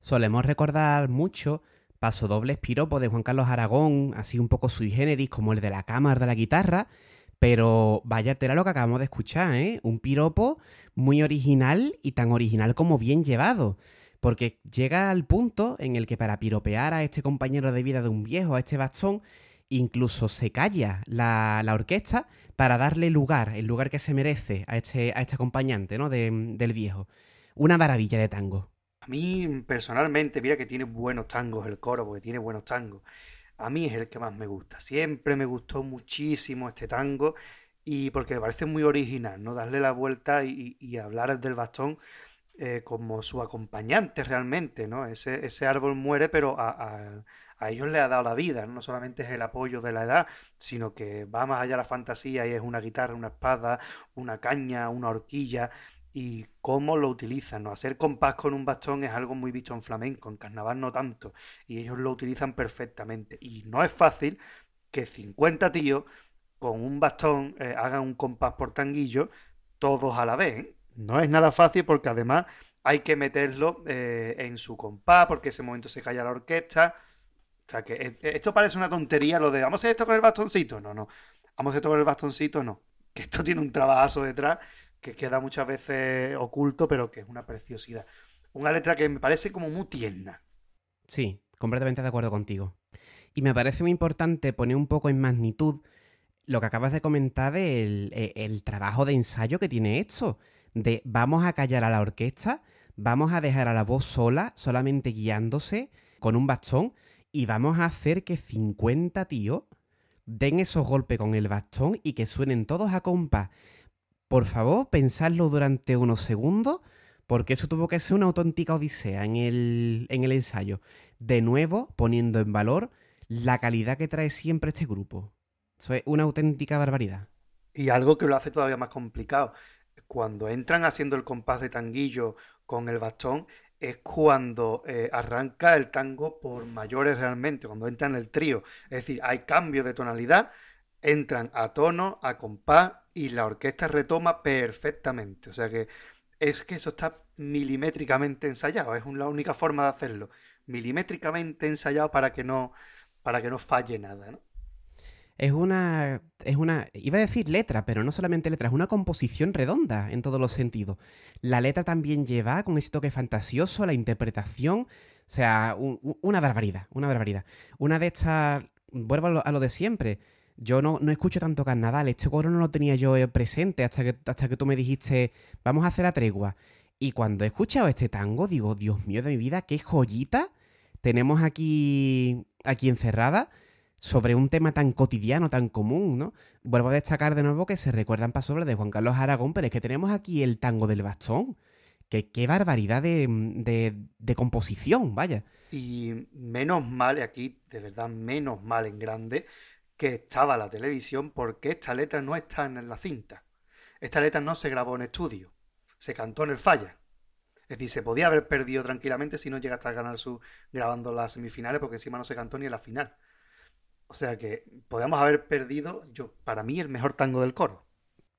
Solemos recordar mucho pasodobles piropos de Juan Carlos Aragón, así un poco sui generis, como el de la cámara de la guitarra, pero vaya tela lo que acabamos de escuchar, ¿eh? Un piropo muy original y tan original como bien llevado. Porque llega al punto en el que para piropear a este compañero de vida de un viejo, a este bastón, incluso se calla la, orquesta para darle lugar, el lugar que se merece a este, a este acompañante ¿no? del viejo. Una maravilla de tango. A mí personalmente, mira que tiene buenos tangos el coro, porque tiene buenos tangos. A mí es el que más me gusta. Siempre me gustó muchísimo este tango y porque me parece muy original, ¿no? Darle la vuelta y, hablar del bastón eh, como su acompañante realmente, ¿no? Ese, ese árbol muere, pero ellos le ha dado la vida, ¿no? solamente es el apoyo de la edad, sino que va más allá la fantasía y es una guitarra, una espada, una caña, una horquilla y cómo lo utilizan. ¿no? Hacer compás con un bastón es algo muy visto en flamenco, en carnaval no tanto, y ellos lo utilizan perfectamente. Y no es fácil que 50 tíos con un bastón eh, hagan un compás por tanguillo todos a la vez. ¿eh? No es nada fácil porque además hay que meterlo eh, en su compás porque ese momento se calla la orquesta. O sea que esto parece una tontería lo de vamos a hacer esto con el bastoncito. No, no. Vamos a hacer esto con el bastoncito, no. Que esto tiene un trabajazo detrás que queda muchas veces oculto, pero que es una preciosidad. Una letra que me parece como muy tierna. Sí, completamente de acuerdo contigo. Y me parece muy importante poner un poco en magnitud lo que acabas de comentar del de el, trabajo de ensayo que tiene esto. De vamos a callar a la orquesta, vamos a dejar a la voz sola, solamente guiándose con un bastón, y vamos a hacer que 50 tíos den esos golpes con el bastón y que suenen todos a compás por favor, pensadlo durante unos segundos, porque eso tuvo que ser una auténtica odisea en el, en el ensayo. De nuevo, poniendo en valor la calidad que trae siempre este grupo. Eso es una auténtica barbaridad. Y algo que lo hace todavía más complicado. Cuando entran haciendo el compás de tanguillo con el bastón, es cuando eh, arranca el tango por mayores realmente, cuando entra en el trío. Es decir, hay cambio de tonalidad, entran a tono, a compás y la orquesta retoma perfectamente. O sea que es que eso está milimétricamente ensayado, es la única forma de hacerlo. Milimétricamente ensayado para que no, para que no falle nada, ¿no? Es una. Es una. Iba a decir letra, pero no solamente letra, es una composición redonda en todos los sentidos. La letra también lleva con ese toque fantasioso, la interpretación. O sea, una barbaridad, una barbaridad. Una de estas. Vuelvo a lo, de siempre. Yo no, no, escucho tanto carnaval. Este coro no lo tenía yo eh, presente hasta que, hasta que tú me dijiste, vamos a hacer la tregua. Y cuando he escuchado este tango, digo, Dios mío de mi vida, qué joyita tenemos aquí, aquí encerrada sobre un tema tan cotidiano, tan común, ¿no? Vuelvo a destacar de nuevo que se recuerdan pasobles de Juan Carlos Aragón, pero es que tenemos aquí el tango del bastón. Que, qué barbaridad de, de, composición, vaya. Y menos mal, aquí de verdad menos mal en grande, que estaba la televisión porque esta letra no está en la cinta. Esta letra no se grabó en estudio, se cantó en el falla. Es decir, se podía haber perdido tranquilamente si no llega hasta ganar su grabando las semifinales porque encima no se cantó ni en la final. O sea que podemos haber perdido, yo, para mí, el mejor tango del coro.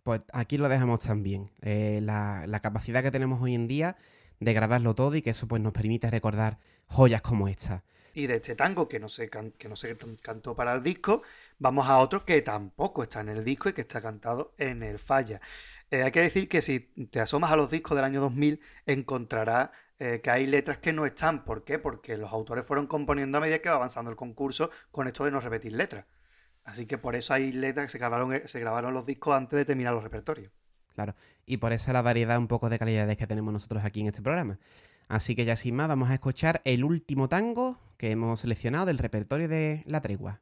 Pues aquí lo dejamos también. Eh, la, capacidad que tenemos hoy en día de grabarlo todo y que eso pues nos permite recordar joyas como esta. Y de este tango que no se, que no se cantó para el disco, vamos a otro que tampoco está en el disco y que está cantado en el falla. Eh, hay que decir que si te asomas a los discos del año 2000 encontrarás eh, que hay letras que no están. ¿Por qué? Porque los autores fueron componiendo a medida que va avanzando el concurso con esto de no repetir letras. Así que por eso hay letras que se grabaron, eh, los discos antes de terminar los repertorios. Claro, y por eso la variedad un poco de calidades que tenemos nosotros aquí en este programa. Así que ya sin más, vamos a escuchar el último tango que hemos seleccionado del repertorio de La Tregua.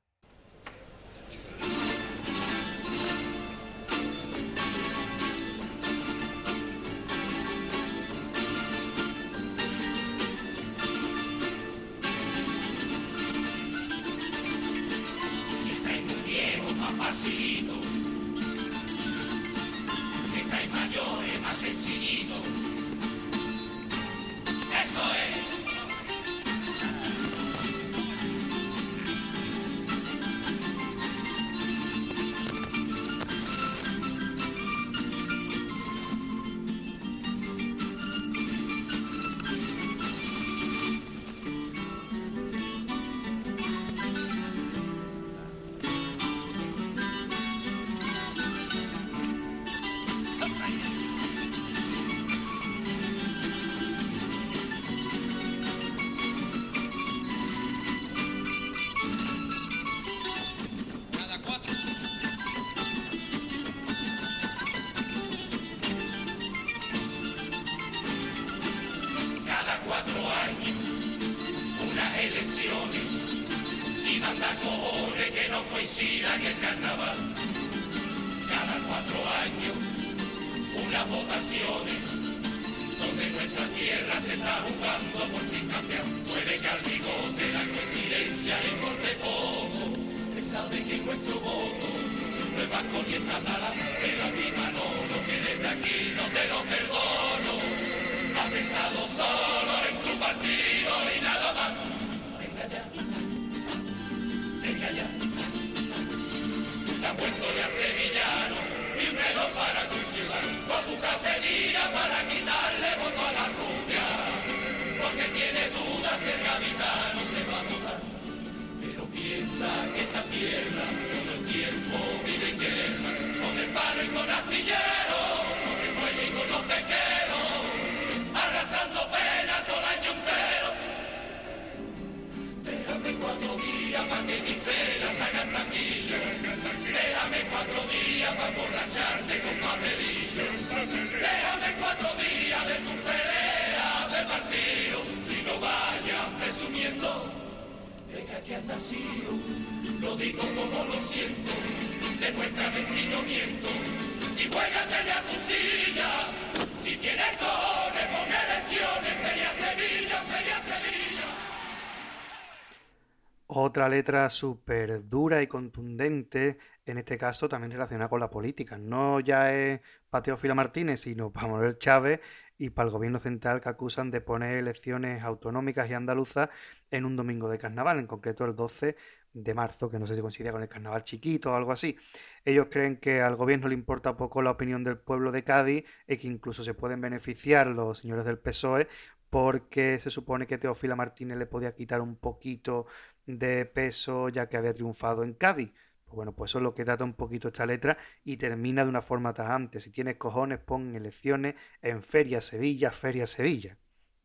Otra letra súper dura y contundente, en este caso también relacionada con la política. No ya es Pateo Fila Martínez, sino Juan Manuel Chávez y para el gobierno central que acusan de poner elecciones autonómicas y andaluzas en un domingo de carnaval, en concreto el 12 de marzo, que no sé si coincide con el carnaval chiquito o algo así. Ellos creen que al gobierno le importa poco la opinión del pueblo de Cádiz y que incluso se pueden beneficiar los señores del PSOE porque se supone que Teófila Martínez le podía quitar un poquito de peso ya que había triunfado en Cádiz. Pues bueno, pues eso es lo que trata un poquito esta letra y termina de una forma tajante. Si tienes cojones, pon elecciones en Feria Sevilla, Feria Sevilla.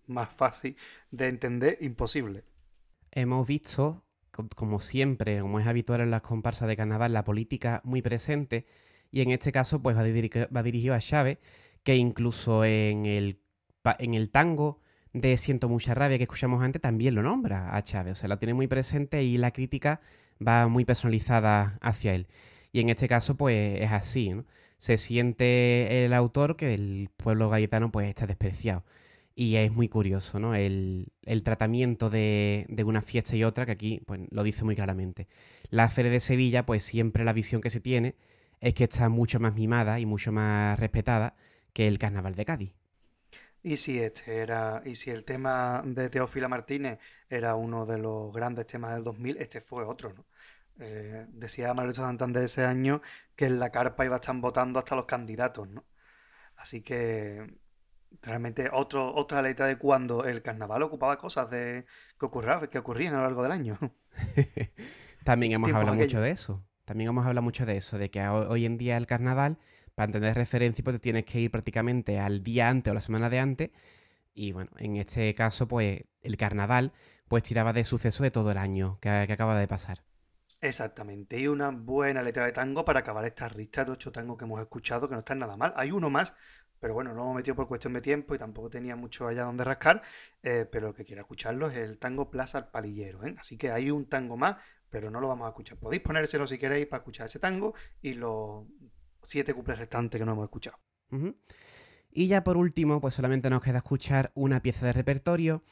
Más fácil de entender, imposible. Hemos visto, como siempre, como es habitual en las comparsas de carnaval, la política muy presente y en este caso pues va, dirigido a Chávez, que incluso en el, en el tango de Siento mucha rabia que escuchamos antes también lo nombra a Chávez, o sea, lo tiene muy presente y la crítica va muy personalizada hacia él. Y en este caso, pues es así, ¿no? Se siente el autor que el pueblo galletano pues está despreciado. Y es muy curioso, ¿no? El, tratamiento de, de, una fiesta y otra, que aquí pues, lo dice muy claramente. La Feria de Sevilla, pues siempre la visión que se tiene es que está mucho más mimada y mucho más respetada que el Carnaval de Cádiz. Y si este era, y si el tema de Teófila Martínez era uno de los grandes temas del 2000, este fue otro, ¿no? Eh, decía Manuel Santander ese año que en la carpa iba a estar votando hasta los candidatos, ¿no? Así que realmente otro, otra letra de cuando el carnaval ocupaba cosas de que, ocurra, que ocurrían a lo largo del año. [laughs] También hemos hablado mucho de eso. También hemos hablado mucho de eso, de que hoy en día el carnaval para entender referencia, pues te tienes que ir prácticamente al día antes o la semana de antes. Y bueno, en este caso, pues el carnaval, pues tiraba de suceso de todo el año que, acaba de pasar. Exactamente, y una buena letra de tango para acabar esta lista de ocho tangos que hemos escuchado, que no están nada mal. Hay uno más, pero bueno, no lo hemos metido por cuestión de tiempo y tampoco tenía mucho allá donde rascar, eh, pero el que quiera escucharlo es el tango Plaza al Palillero. ¿eh? Así que hay un tango más, pero no lo vamos a escuchar. Podéis ponérselo si queréis para escuchar ese tango y lo siete cuples restantes que no hemos escuchado. Y ya por último, pues solamente nos queda escuchar una pieza de repertorio,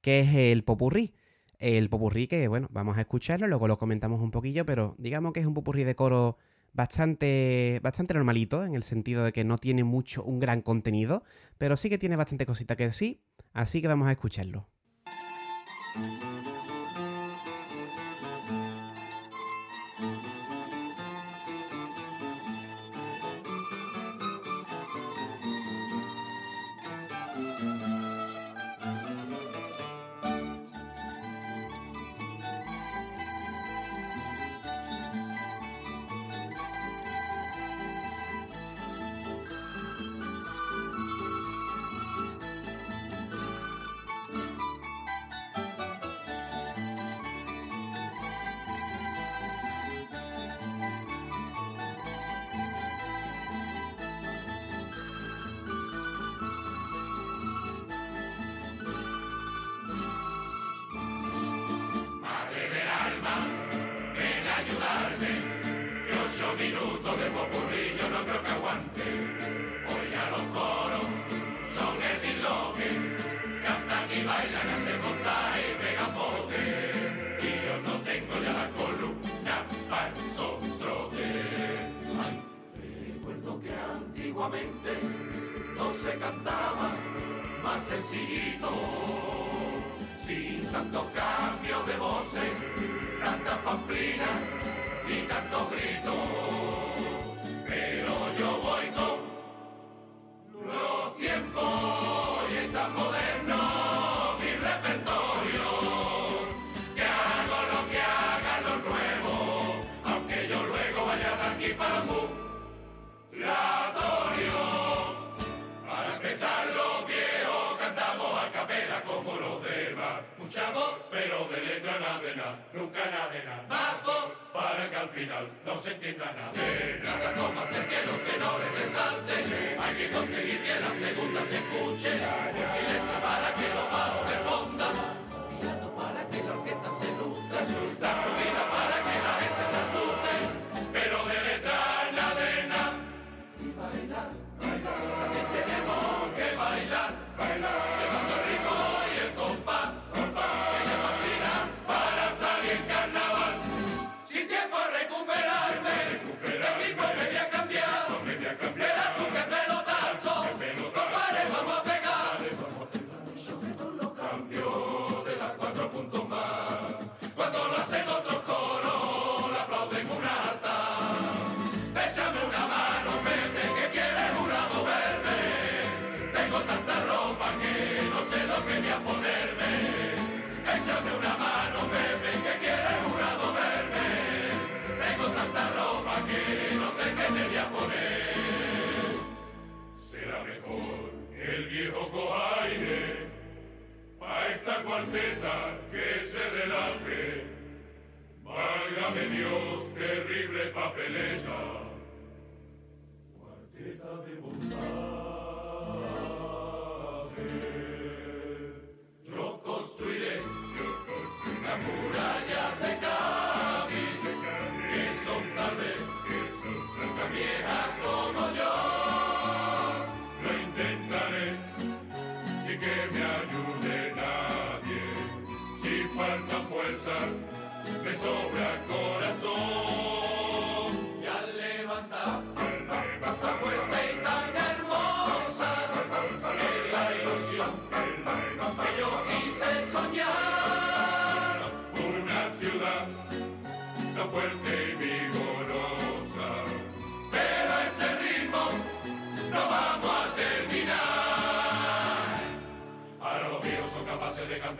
que es el popurrí. El popurrí que, bueno, vamos a escucharlo, luego lo comentamos un poquillo, pero digamos que es un popurrí de coro bastante, bastante normalito, en el sentido de que no tiene mucho, un gran contenido, pero sí que tiene bastante cosita que sí, así que vamos a escucharlo. Pero de letra nada de nada, nunca nada de nada. Voz para que al final no se entienda nada. Nada como hacer que los tenores resalten. Hay que conseguir que la segunda se escuche. Un silencio para que los bajos cuarteta que se relaje. Válgame Dios, terrible papeleta. Cuarteta de bondad.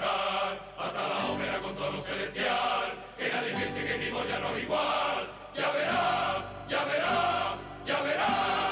hasta la ópera con tono celestial, que nadie piense que vivo ya no es igual, ya verá, ya verá, ya verá.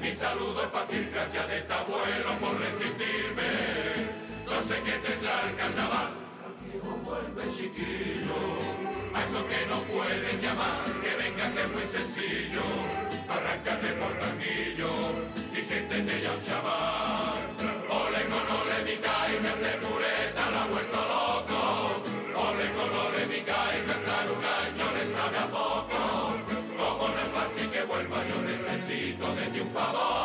mi saludo para ti, gracias de este abuelo por resistirme. No sé qué tendrá el carnaval, contigo vuelve chiquillo. A esos que no pueden llamar, que vengan que es muy sencillo. Arráncate por el y siéntete ya un chaval. Come on!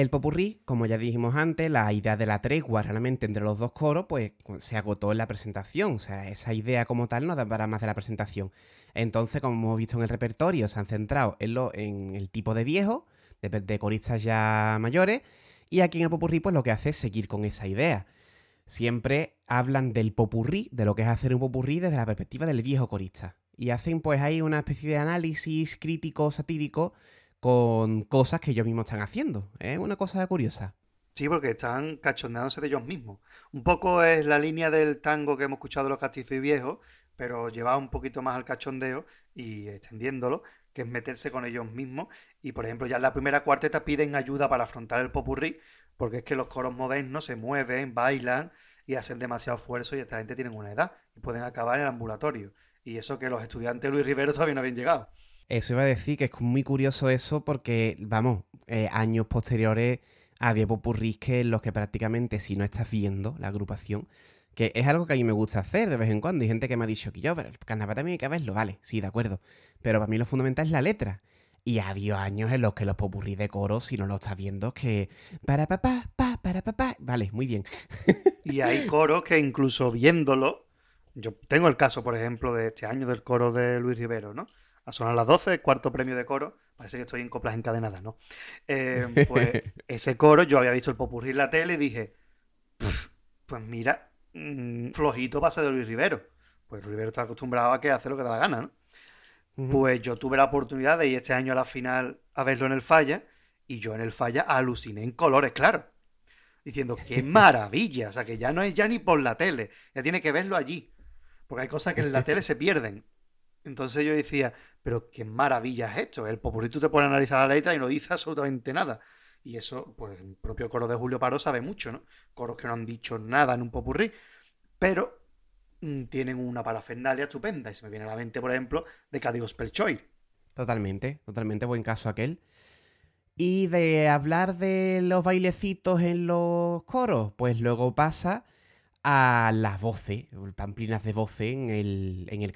El popurrí, como ya dijimos antes, la idea de la tregua realmente entre los dos coros, pues se agotó en la presentación. O sea, esa idea como tal no da para más de la presentación. Entonces, como hemos visto en el repertorio, se han centrado en, lo, en el tipo de viejo, de, coristas ya mayores, y aquí en el popurrí, pues lo que hace es seguir con esa idea. Siempre hablan del popurrí, de lo que es hacer un popurrí desde la perspectiva del viejo corista. Y hacen pues ahí una especie de análisis crítico, satírico, con cosas que ellos mismos están haciendo. Es una cosa curiosa. Sí, porque están cachondeándose de ellos mismos. Un poco es la línea del tango que hemos escuchado los castizos y viejos, pero llevado un poquito más al cachondeo y extendiéndolo, que es meterse con ellos mismos. Y por ejemplo, ya en la primera cuarteta piden ayuda para afrontar el popurrí, porque es que los coros modernos se mueven, bailan y hacen demasiado esfuerzo y esta gente tiene una edad y pueden acabar en el ambulatorio. Y eso que los estudiantes Luis Rivero todavía no habían llegado. Eso iba a decir que es muy curioso eso porque, vamos, eh, años posteriores había popurrís que en los que prácticamente si no estás viendo la agrupación, que es algo que a mí me gusta hacer de vez en cuando. Hay gente que me ha dicho que yo, pero el carnaval también hay que verlo, vale, sí, de acuerdo. Pero para mí lo fundamental es la letra. Y ha habido años en los que los popurrí de coro, si no lo estás viendo, que para papá, pa, para papá. Vale, muy bien. [laughs] y hay coros que incluso viéndolo, yo tengo el caso, por ejemplo, de este año del coro de Luis Rivero, ¿no? A sonar las 12, cuarto premio de coro. Parece que estoy en coplas encadenadas, ¿no? Eh, pues [laughs] ese coro, yo había visto el popurrí en la tele y dije, pues mira, mm, flojito pase de Luis Rivero. Pues Rivero está acostumbrado a que hace lo que da la gana, ¿no? Pues yo tuve la oportunidad de ir este año a la final a verlo en el Falla y yo en el Falla aluciné en colores, claro. Diciendo, qué [laughs] maravilla, o sea, que ya no es ya ni por la tele, ya tiene que verlo allí. Porque hay cosas que en la tele se pierden. Entonces yo decía, pero qué maravilla es esto. El popurrí tú te pones a analizar la letra y no dice absolutamente nada. Y eso, pues el propio coro de Julio Paró sabe mucho, ¿no? Coros que no han dicho nada en un popurrí, pero mm, tienen una parafernalia estupenda. Y se me viene a la mente, por ejemplo, de Cadigo Spelchoy. Totalmente, totalmente buen caso aquel. Y de hablar de los bailecitos en los coros, pues luego pasa a las voces, pamplinas de voces en el, en el.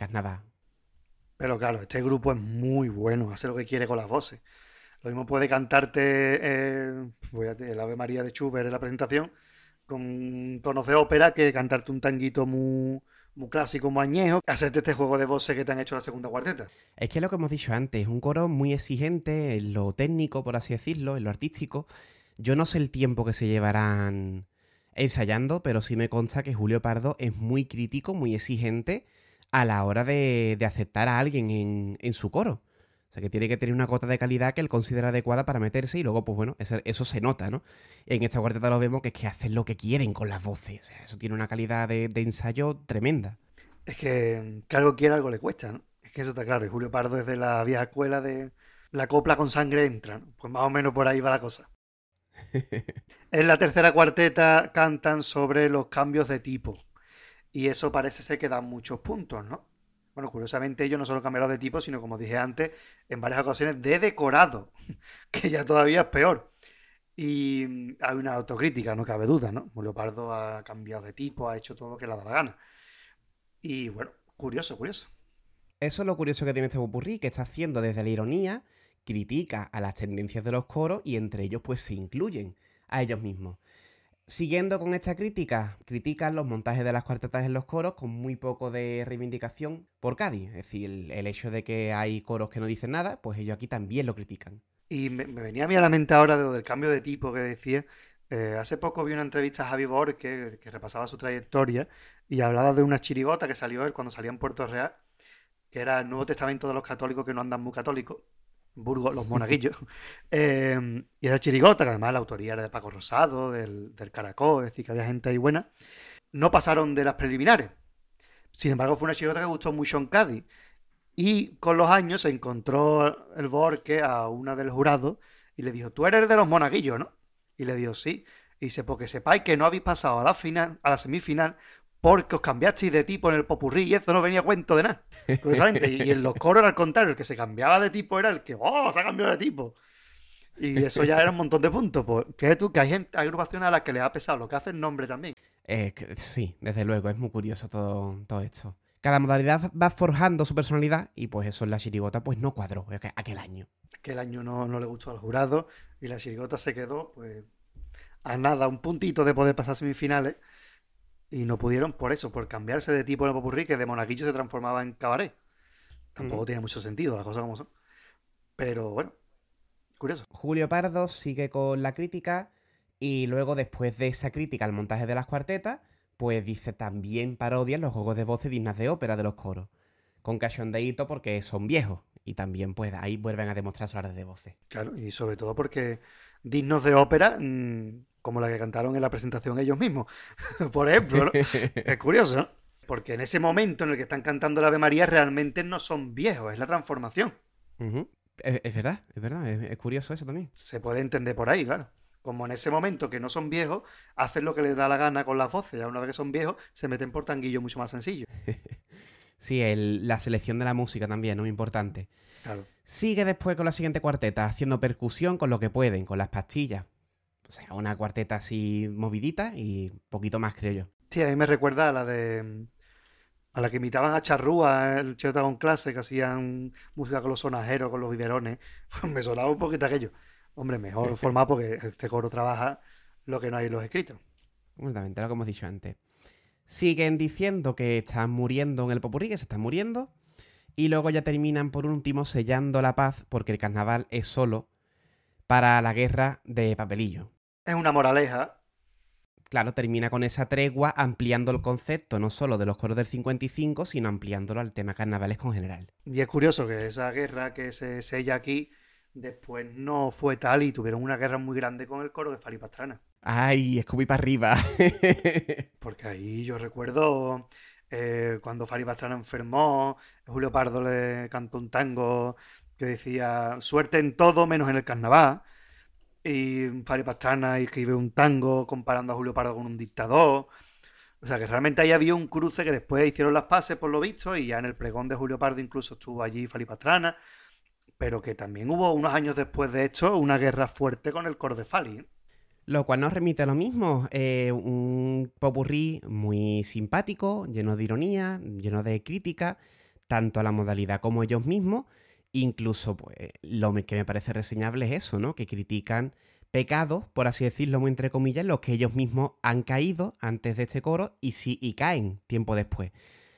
Pero claro, este grupo es muy bueno, hace lo que quiere con las voces. Lo mismo puede cantarte eh, el Ave María de Schubert en la presentación con tonos de ópera que cantarte un tanguito muy, muy clásico, muy añejo, hacerte este juego de voces que te han hecho la segunda cuarteta. Es que lo que hemos dicho antes, es un coro muy exigente en lo técnico, por así decirlo, en lo artístico. Yo no sé el tiempo que se llevarán ensayando, pero sí me consta que Julio Pardo es muy crítico, muy exigente a la hora de, aceptar a alguien en, su coro. O sea, que tiene que tener una cota de calidad que él considera adecuada para meterse y luego, pues bueno, eso, se nota, ¿no? En esta cuarteta lo vemos que es que hacen lo que quieren con las voces. O sea, eso tiene una calidad de, ensayo tremenda. Es que, que algo quiere, algo le cuesta, ¿no? Es que eso está claro. Y Julio Pardo es de la vieja escuela de la copla con sangre entra. Pues más o menos por ahí va la cosa. [laughs] en la tercera cuarteta cantan sobre los cambios de tipo. Y eso parece ser que da muchos puntos, ¿no? Bueno, curiosamente ellos no solo cambiaron de tipo, sino como dije antes, en varias ocasiones de decorado, [laughs] que ya todavía es peor. Y hay una autocrítica, no cabe duda, ¿no? Leopardo ha cambiado de tipo, ha hecho todo lo que le da la gana. Y bueno, curioso, curioso. Eso es lo curioso que tiene este Bupurri, que está haciendo desde la ironía, critica a las tendencias de los coros y entre ellos pues se incluyen a ellos mismos. Siguiendo con esta crítica, critican los montajes de las cuartetas en los coros con muy poco de reivindicación por Cádiz. Es decir, el, hecho de que hay coros que no dicen nada, pues ellos aquí también lo critican. Y me, venía a mí a la mente ahora de del cambio de tipo que decía. Eh, hace poco vi una entrevista a Javi Borges que, repasaba su trayectoria y hablaba de una chirigota que salió él cuando salía en Puerto Real, que era el Nuevo Testamento de los católicos que no andan muy católicos. Burgos, los [laughs] monaguillos. Em, y esa chirigota, que además la autoría era de Paco Rosado, del, del Caracol, es decir, que había gente ahí buena, no pasaron de las preliminares. Sin embargo, fue una chirigota que gustó mucho en Cádiz. Y con los años se encontró el Borque a una del jurado y le dijo, tú eres de los monaguillos, ¿no? Y le dijo, sí. Y dice, porque sepáis que no habéis pasado a la final, a la semifinal, porque os cambiasteis de tipo en el popurrí y eso no venía a cuento de nada. Y, en los coros era al contrario, el que se cambiaba de tipo era el que, ¡oh! Se ha cambiado de tipo. Y eso ya era un montón de puntos. Pues fíjate tú que hay, gente, hay agrupaciones a las que les ha pesado lo que hace el nombre también. sí, desde luego, es muy curioso todo, todo esto. cada modalidad va forjando su personalidad y pues eso en la chirigota pues no cuadró aquel año. Aquel año no, no le gustó al jurado y la chirigota se quedó pues a nada, un puntito de poder pasar semifinales y no pudieron por eso, por cambiarse de tipo en el popurrí que de monaguillo se transformaba en cabaret. Tampoco tiene mucho sentido, las cosas como son. Pero bueno, curioso. Julio Pardo sigue con la crítica y luego después de esa crítica al montaje de las cuartetas, pues dice también parodian los juegos de voces dignas de ópera de los coros. Con cachondeíto porque son viejos. Y también pues ahí vuelven a demostrar su arte de voces. Claro, y sobre todo porque dignos de ópera, mm, como la que cantaron en la presentación ellos mismos. [laughs] Por ejemplo, [laughs] es curioso, ¿no? Porque en ese momento en el que están cantando la Ave María realmente no son viejos, es la transformación. es, verdad, es verdad, es, curioso eso también. Se puede entender por ahí, claro. Como en ese momento que no son viejos, hacen lo que les da la gana con las voces. Ya una vez que son viejos, se meten por tanguillo mucho más sencillo. [laughs] sí, la selección de la música también, muy importante. Claro. Sigue después con la siguiente cuarteta, haciendo percusión con lo que pueden, con las pastillas. O sea, una cuarteta así movidita y poquito más, creo yo. Sí, a mí me recuerda a la de a la que imitaban a Charrúa, el Cheta con clase, que hacían música con los sonajeros, con los biberones. [laughs] Pues me sonaba un poquito aquello. Hombre, mejor forma porque este coro trabaja lo que no hay en los escritos. Exactamente, lo que hemos dicho antes. Siguen diciendo que están muriendo en el popurrí, que se están muriendo. Y luego ya terminan por último sellando la paz porque el carnaval es solo para la guerra de papelillo. Es una moraleja claro, termina con esa tregua ampliando el concepto no solo de los coros del 55, sino ampliándolo al tema carnavales con general. Y es curioso que esa guerra que se sella aquí después no fue tal y tuvieron una guerra muy grande con el coro de Fali Pastrana. Ay, escupí para arriba. [laughs] Porque ahí yo recuerdo eh, cuando Fali Pastrana enfermó, Julio Pardo le cantó un tango que decía suerte en todo menos en el carnaval y Fari Pastrana escribe un tango comparando a Julio Pardo con un dictador. O sea que realmente ahí había un cruce que después hicieron las pases por lo visto y ya en el pregón de Julio Pardo incluso estuvo allí Fari Pastrana, pero que también hubo unos años después de esto una guerra fuerte con el coro de Fali. ¿eh? Lo cual nos remite a lo mismo, eh, un popurrí muy simpático, lleno de ironía, lleno de crítica, tanto a la modalidad como a ellos mismos, Incluso, pues, lo que me parece reseñable es eso, ¿no? Que critican pecados, por así decirlo, muy entre comillas, los que ellos mismos han caído antes de este coro y sí, y caen tiempo después.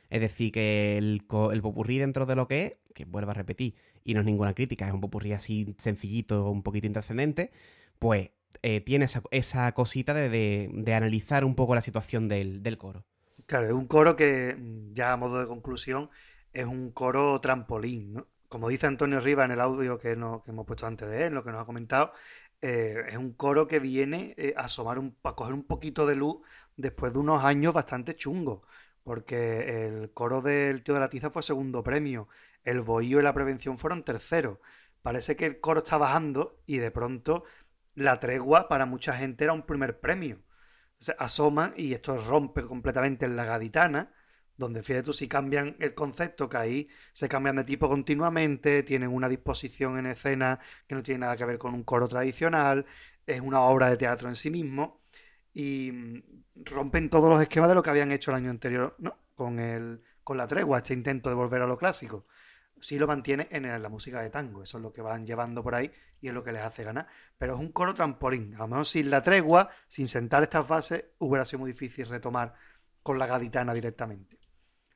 Es decir, que el, popurrí dentro de lo que es, que vuelvo a repetir, y no es ninguna crítica, es un popurrí así sencillito, un poquito intrascendente, pues eh, tiene esa, cosita de, de, analizar un poco la situación del, del coro. Claro, es un coro que, ya a modo de conclusión, es un coro trampolín, ¿no? como dice Antonio Riva en el audio que, hemos puesto antes de él, lo que nos ha comentado, eh, es un coro que viene eh, a asomar un, a coger un poquito de luz después de unos años bastante chungos, porque el coro del tío de la tiza fue segundo premio, el bohío y la prevención fueron terceros. Parece que el coro está bajando y de pronto la tregua para mucha gente era un primer premio. Se asoma y esto rompe completamente en la gaditana donde fíjate tú si cambian el concepto, que ahí se cambian de tipo continuamente, tienen una disposición en escena que no tiene nada que ver con un coro tradicional, es una obra de teatro en sí mismo, y mm, rompen todos los esquemas de lo que habían hecho el año anterior, ¿no? Con, el, con la tregua, este intento de volver a lo clásico. Sí lo mantiene en la música de tango, eso es lo que van llevando por ahí y es lo que les hace ganar. Pero es un coro trampolín. A lo mejor sin la tregua, sin sentar estas bases, hubiera sido muy difícil retomar con la gaditana directamente.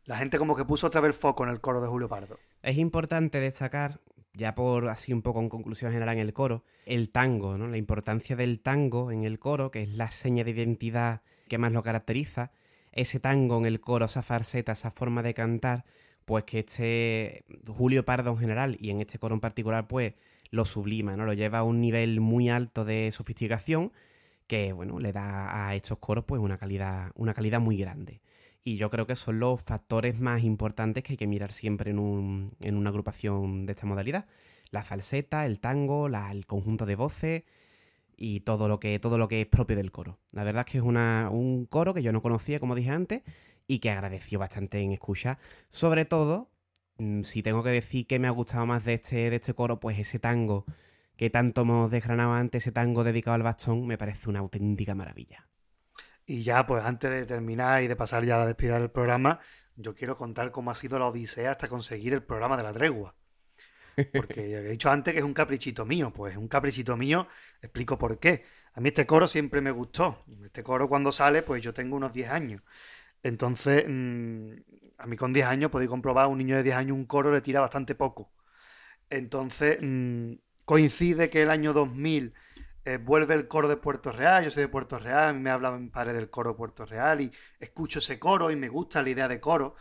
La gente como que puso otra vez el foco en el coro de Julio Pardo. Es importante destacar, ya por así un poco en conclusión general en el coro, el tango, ¿no? La importancia del tango en el coro, que es la seña de identidad que más lo caracteriza. Ese tango en el coro, esa farseta, esa forma de cantar, pues que este Julio Pardo en general y en este coro en particular, pues lo sublima, ¿no? Lo lleva a un nivel muy alto de sofisticación que, bueno, le da a estos coros pues una calidad, una calidad muy grande. Y yo creo que son los factores más importantes que hay que mirar siempre en, un, en una agrupación de esta modalidad. La falseta, el tango, el conjunto de voces y todo lo, que, todo lo que es propio del coro. La verdad es que es una, un coro que yo no conocía, como dije antes, y que agradeció bastante en escucha. Sobre todo, mm, si tengo que decir que me ha gustado más de este, de este coro, pues ese tango que tanto hemos desgranado antes, ese tango dedicado al bastón, me parece una auténtica maravilla. Y ya, pues antes de terminar y de pasar ya a la despedida del programa, yo quiero contar cómo ha sido la odisea hasta conseguir el programa de la tregua. Porque he dicho antes que es un caprichito mío, pues es un caprichito mío, explico por qué. A mí este coro siempre me gustó. Este coro cuando sale, pues yo tengo unos 10 años. Entonces, mm, a mí con 10 años podéis comprobar, un niño de 10 años un coro le tira bastante poco. Entonces, mm, coincide que el año 2000 eh, vuelve el coro de Puerto Real, yo soy de Puerto Real, a mí me habla mi padre del coro de Puerto Real y escucho ese coro y me gusta la idea de coro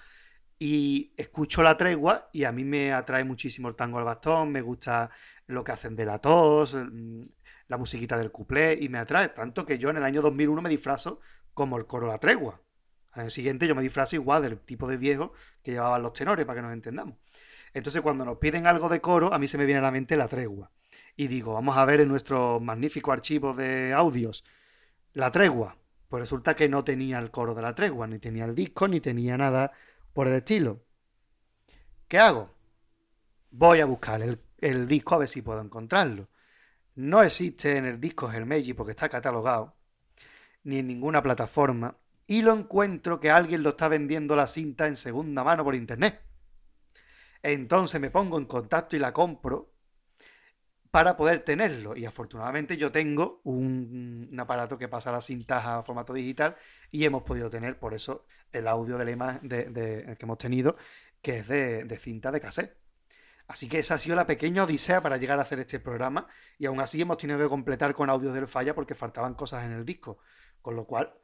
y escucho la tregua y a mí me atrae muchísimo el tango al bastón, me gusta lo que hacen de la tos, mm, la musiquita del cuplé y me atrae, tanto que yo en el año 2001 me disfrazo como el coro La Tregua. Al año siguiente yo me disfrazo igual del tipo de viejo que llevaban los tenores, para que nos entendamos. Entonces cuando nos piden algo de coro, a mí se me viene a la mente La Tregua. Y digo, vamos a ver en nuestro magnífico archivo de audios, La Tregua. Pues resulta que no tenía el coro de La Tregua, ni tenía el disco, ni tenía nada por el estilo. ¿Qué hago? Voy a buscar el, disco a ver si puedo encontrarlo. No existe en el disco Hermeji porque está catalogado, ni en ninguna plataforma, y lo encuentro que alguien lo está vendiendo la cinta en segunda mano por internet. Entonces me pongo en contacto y la compro para poder tenerlo. Y afortunadamente yo tengo un, aparato que pasa las cintas a formato digital y hemos podido tener por eso el audio de la imagen de, que hemos tenido, que es de, de cinta de cassette. Así que esa ha sido la pequeña odisea para llegar a hacer este programa y aún así hemos tenido que completar con audios del falla porque faltaban cosas en el disco. Con lo cual,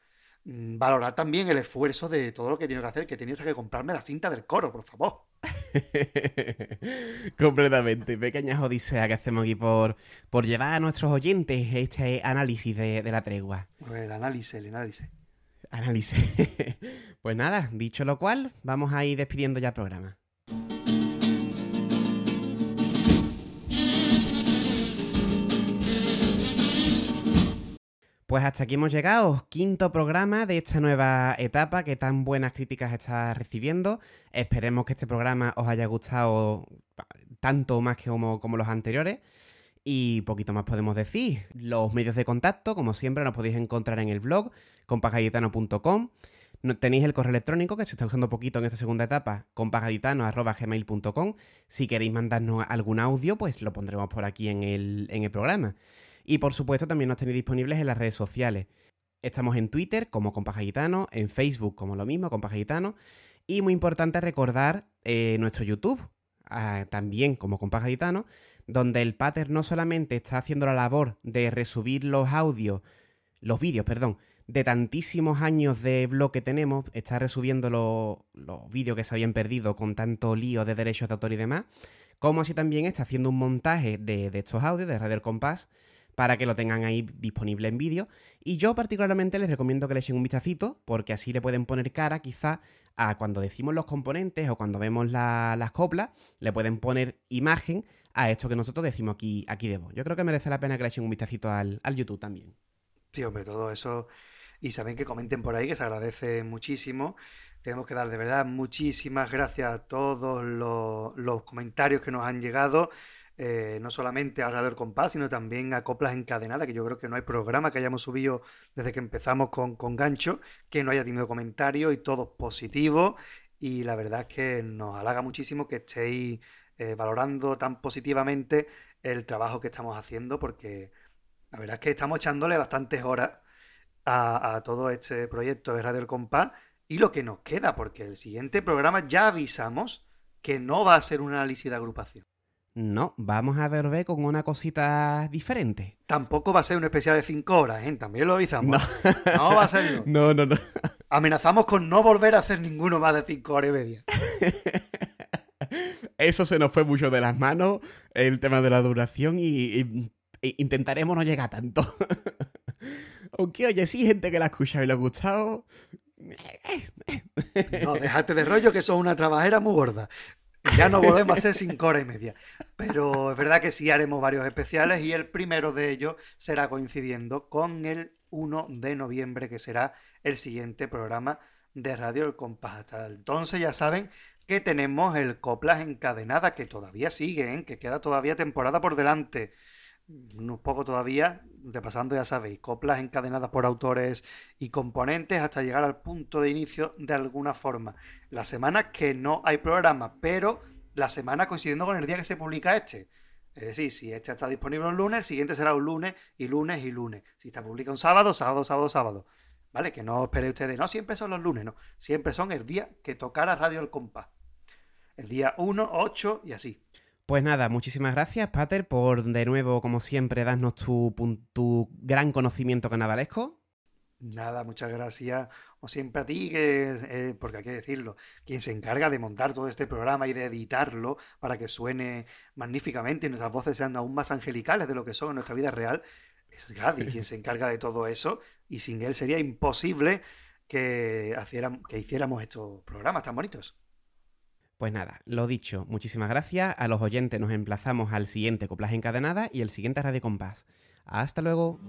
valorar también el esfuerzo de todo lo que tenido que hacer, que he tenido que comprarme la cinta del coro, por favor. [laughs] Completamente. Pequeñas odiseas que hacemos aquí por, por llevar a nuestros oyentes este análisis de, de la tregua. El análisis, el análisis. Análisis. [laughs] pues nada, dicho lo cual, vamos a ir despidiendo ya el programa. Pues hasta aquí hemos llegado. Quinto programa de esta nueva etapa que tan buenas críticas está recibiendo. Esperemos que este programa os haya gustado tanto más que como, los anteriores. Y poquito más podemos decir. Los medios de contacto, como siempre, nos podéis encontrar en el blog compagayetano.com. No- Tenéis el correo electrónico que se está usando poquito en esta segunda etapa, compagayetano.gmail.com. Si queréis mandarnos algún audio, pues lo pondremos por aquí en el, en el programa. Y por supuesto también nos tenéis disponibles en las redes sociales. Estamos en Twitter como Compaja Gitano, en Facebook como lo mismo, Compaja Gitano. Y muy importante recordar eh, nuestro YouTube, ah, también como Compaja Gitano, donde el Pater no solamente está haciendo la labor de resubir los audios, los vídeos, perdón, de tantísimos años de blog que tenemos, está resubiendo lo- los vídeos que se habían perdido con tanto lío de derechos de autor y demás, como así también está haciendo un montaje de, de estos audios de Radio Compás para que lo tengan ahí disponible en vídeo. Y yo particularmente les recomiendo que le echen un vistacito, porque así le pueden poner cara quizá a cuando decimos los componentes o cuando vemos la- las coplas, le pueden poner imagen a esto que nosotros decimos aquí, aquí de voz. Yo creo que merece la pena que le echen un vistacito al, al YouTube también. Sí, hombre, todo eso. Y saben que comenten por ahí, que se agradece muchísimo. Tenemos que dar de verdad muchísimas gracias a todos los, los comentarios que nos han llegado. Eh, no solamente a Radio Compás, sino también a Coplas Encadenadas, que yo creo que no hay programa que hayamos subido desde que empezamos con, con Gancho que no haya tenido comentarios y todos positivos. Y la verdad es que nos halaga muchísimo que estéis eh, valorando tan positivamente el trabajo que estamos haciendo, porque la verdad es que estamos echándole bastantes horas a, todo este proyecto de Radio Compás y lo que nos queda, porque el siguiente programa ya avisamos que no va a ser un análisis de agrupación. No, vamos a ver con una cosita diferente. Tampoco va a ser un especial de 5 horas, ¿eh? También lo avisamos. No, [laughs] va a serlo. No, no, no. Amenazamos con no volver a hacer ninguno más de 5 horas y media. [laughs] Eso se nos fue mucho de las manos, el tema de la duración, y, y- e intentaremos no llegar a tanto. [laughs] Aunque, oye, sí, gente que la ha escuchado y le ha gustado. No, déjate de rollo que son una trabajera muy gorda. Ya no volvemos a hacer 5 horas y media. Pero es verdad que sí haremos varios especiales y el primero de ellos será coincidiendo con el 1 de noviembre, que será el siguiente programa de Radio El Compás. Hasta entonces ya saben que tenemos el Coplas Encadenada, que todavía sigue, ¿eh? que queda todavía temporada por delante. Unos poco todavía, repasando, ya sabéis, coplas encadenadas por autores y componentes hasta llegar al punto de inicio de alguna forma. La semana que no hay programa, pero la semana coincidiendo con el día que se publica este. Es decir, si este está disponible un lunes, el siguiente será un lunes y lunes y lunes. Si está publica un sábado, sábado, sábado, sábado. ¿Vale? Que no esperéis ustedes, no siempre son los lunes, no. Siempre son el día que tocará Radio El Compás. El día 1, 8 y así. Pues nada, muchísimas gracias, Pater, por de nuevo, como siempre, darnos tu, tu gran conocimiento carnavalesco. Nada, muchas gracias, o siempre a ti, que, eh, porque hay que decirlo, quien se encarga de montar todo este programa y de editarlo para que suene magníficamente y nuestras voces sean aún más angelicales de lo que son en nuestra vida real, es Gadi [laughs] quien se encarga de todo eso y sin él sería imposible que, que hiciéramos estos programas tan bonitos. Pues nada, lo dicho, muchísimas gracias. A los oyentes nos emplazamos al siguiente Coplaje Encadenada y el siguiente Radio Compás. Hasta luego.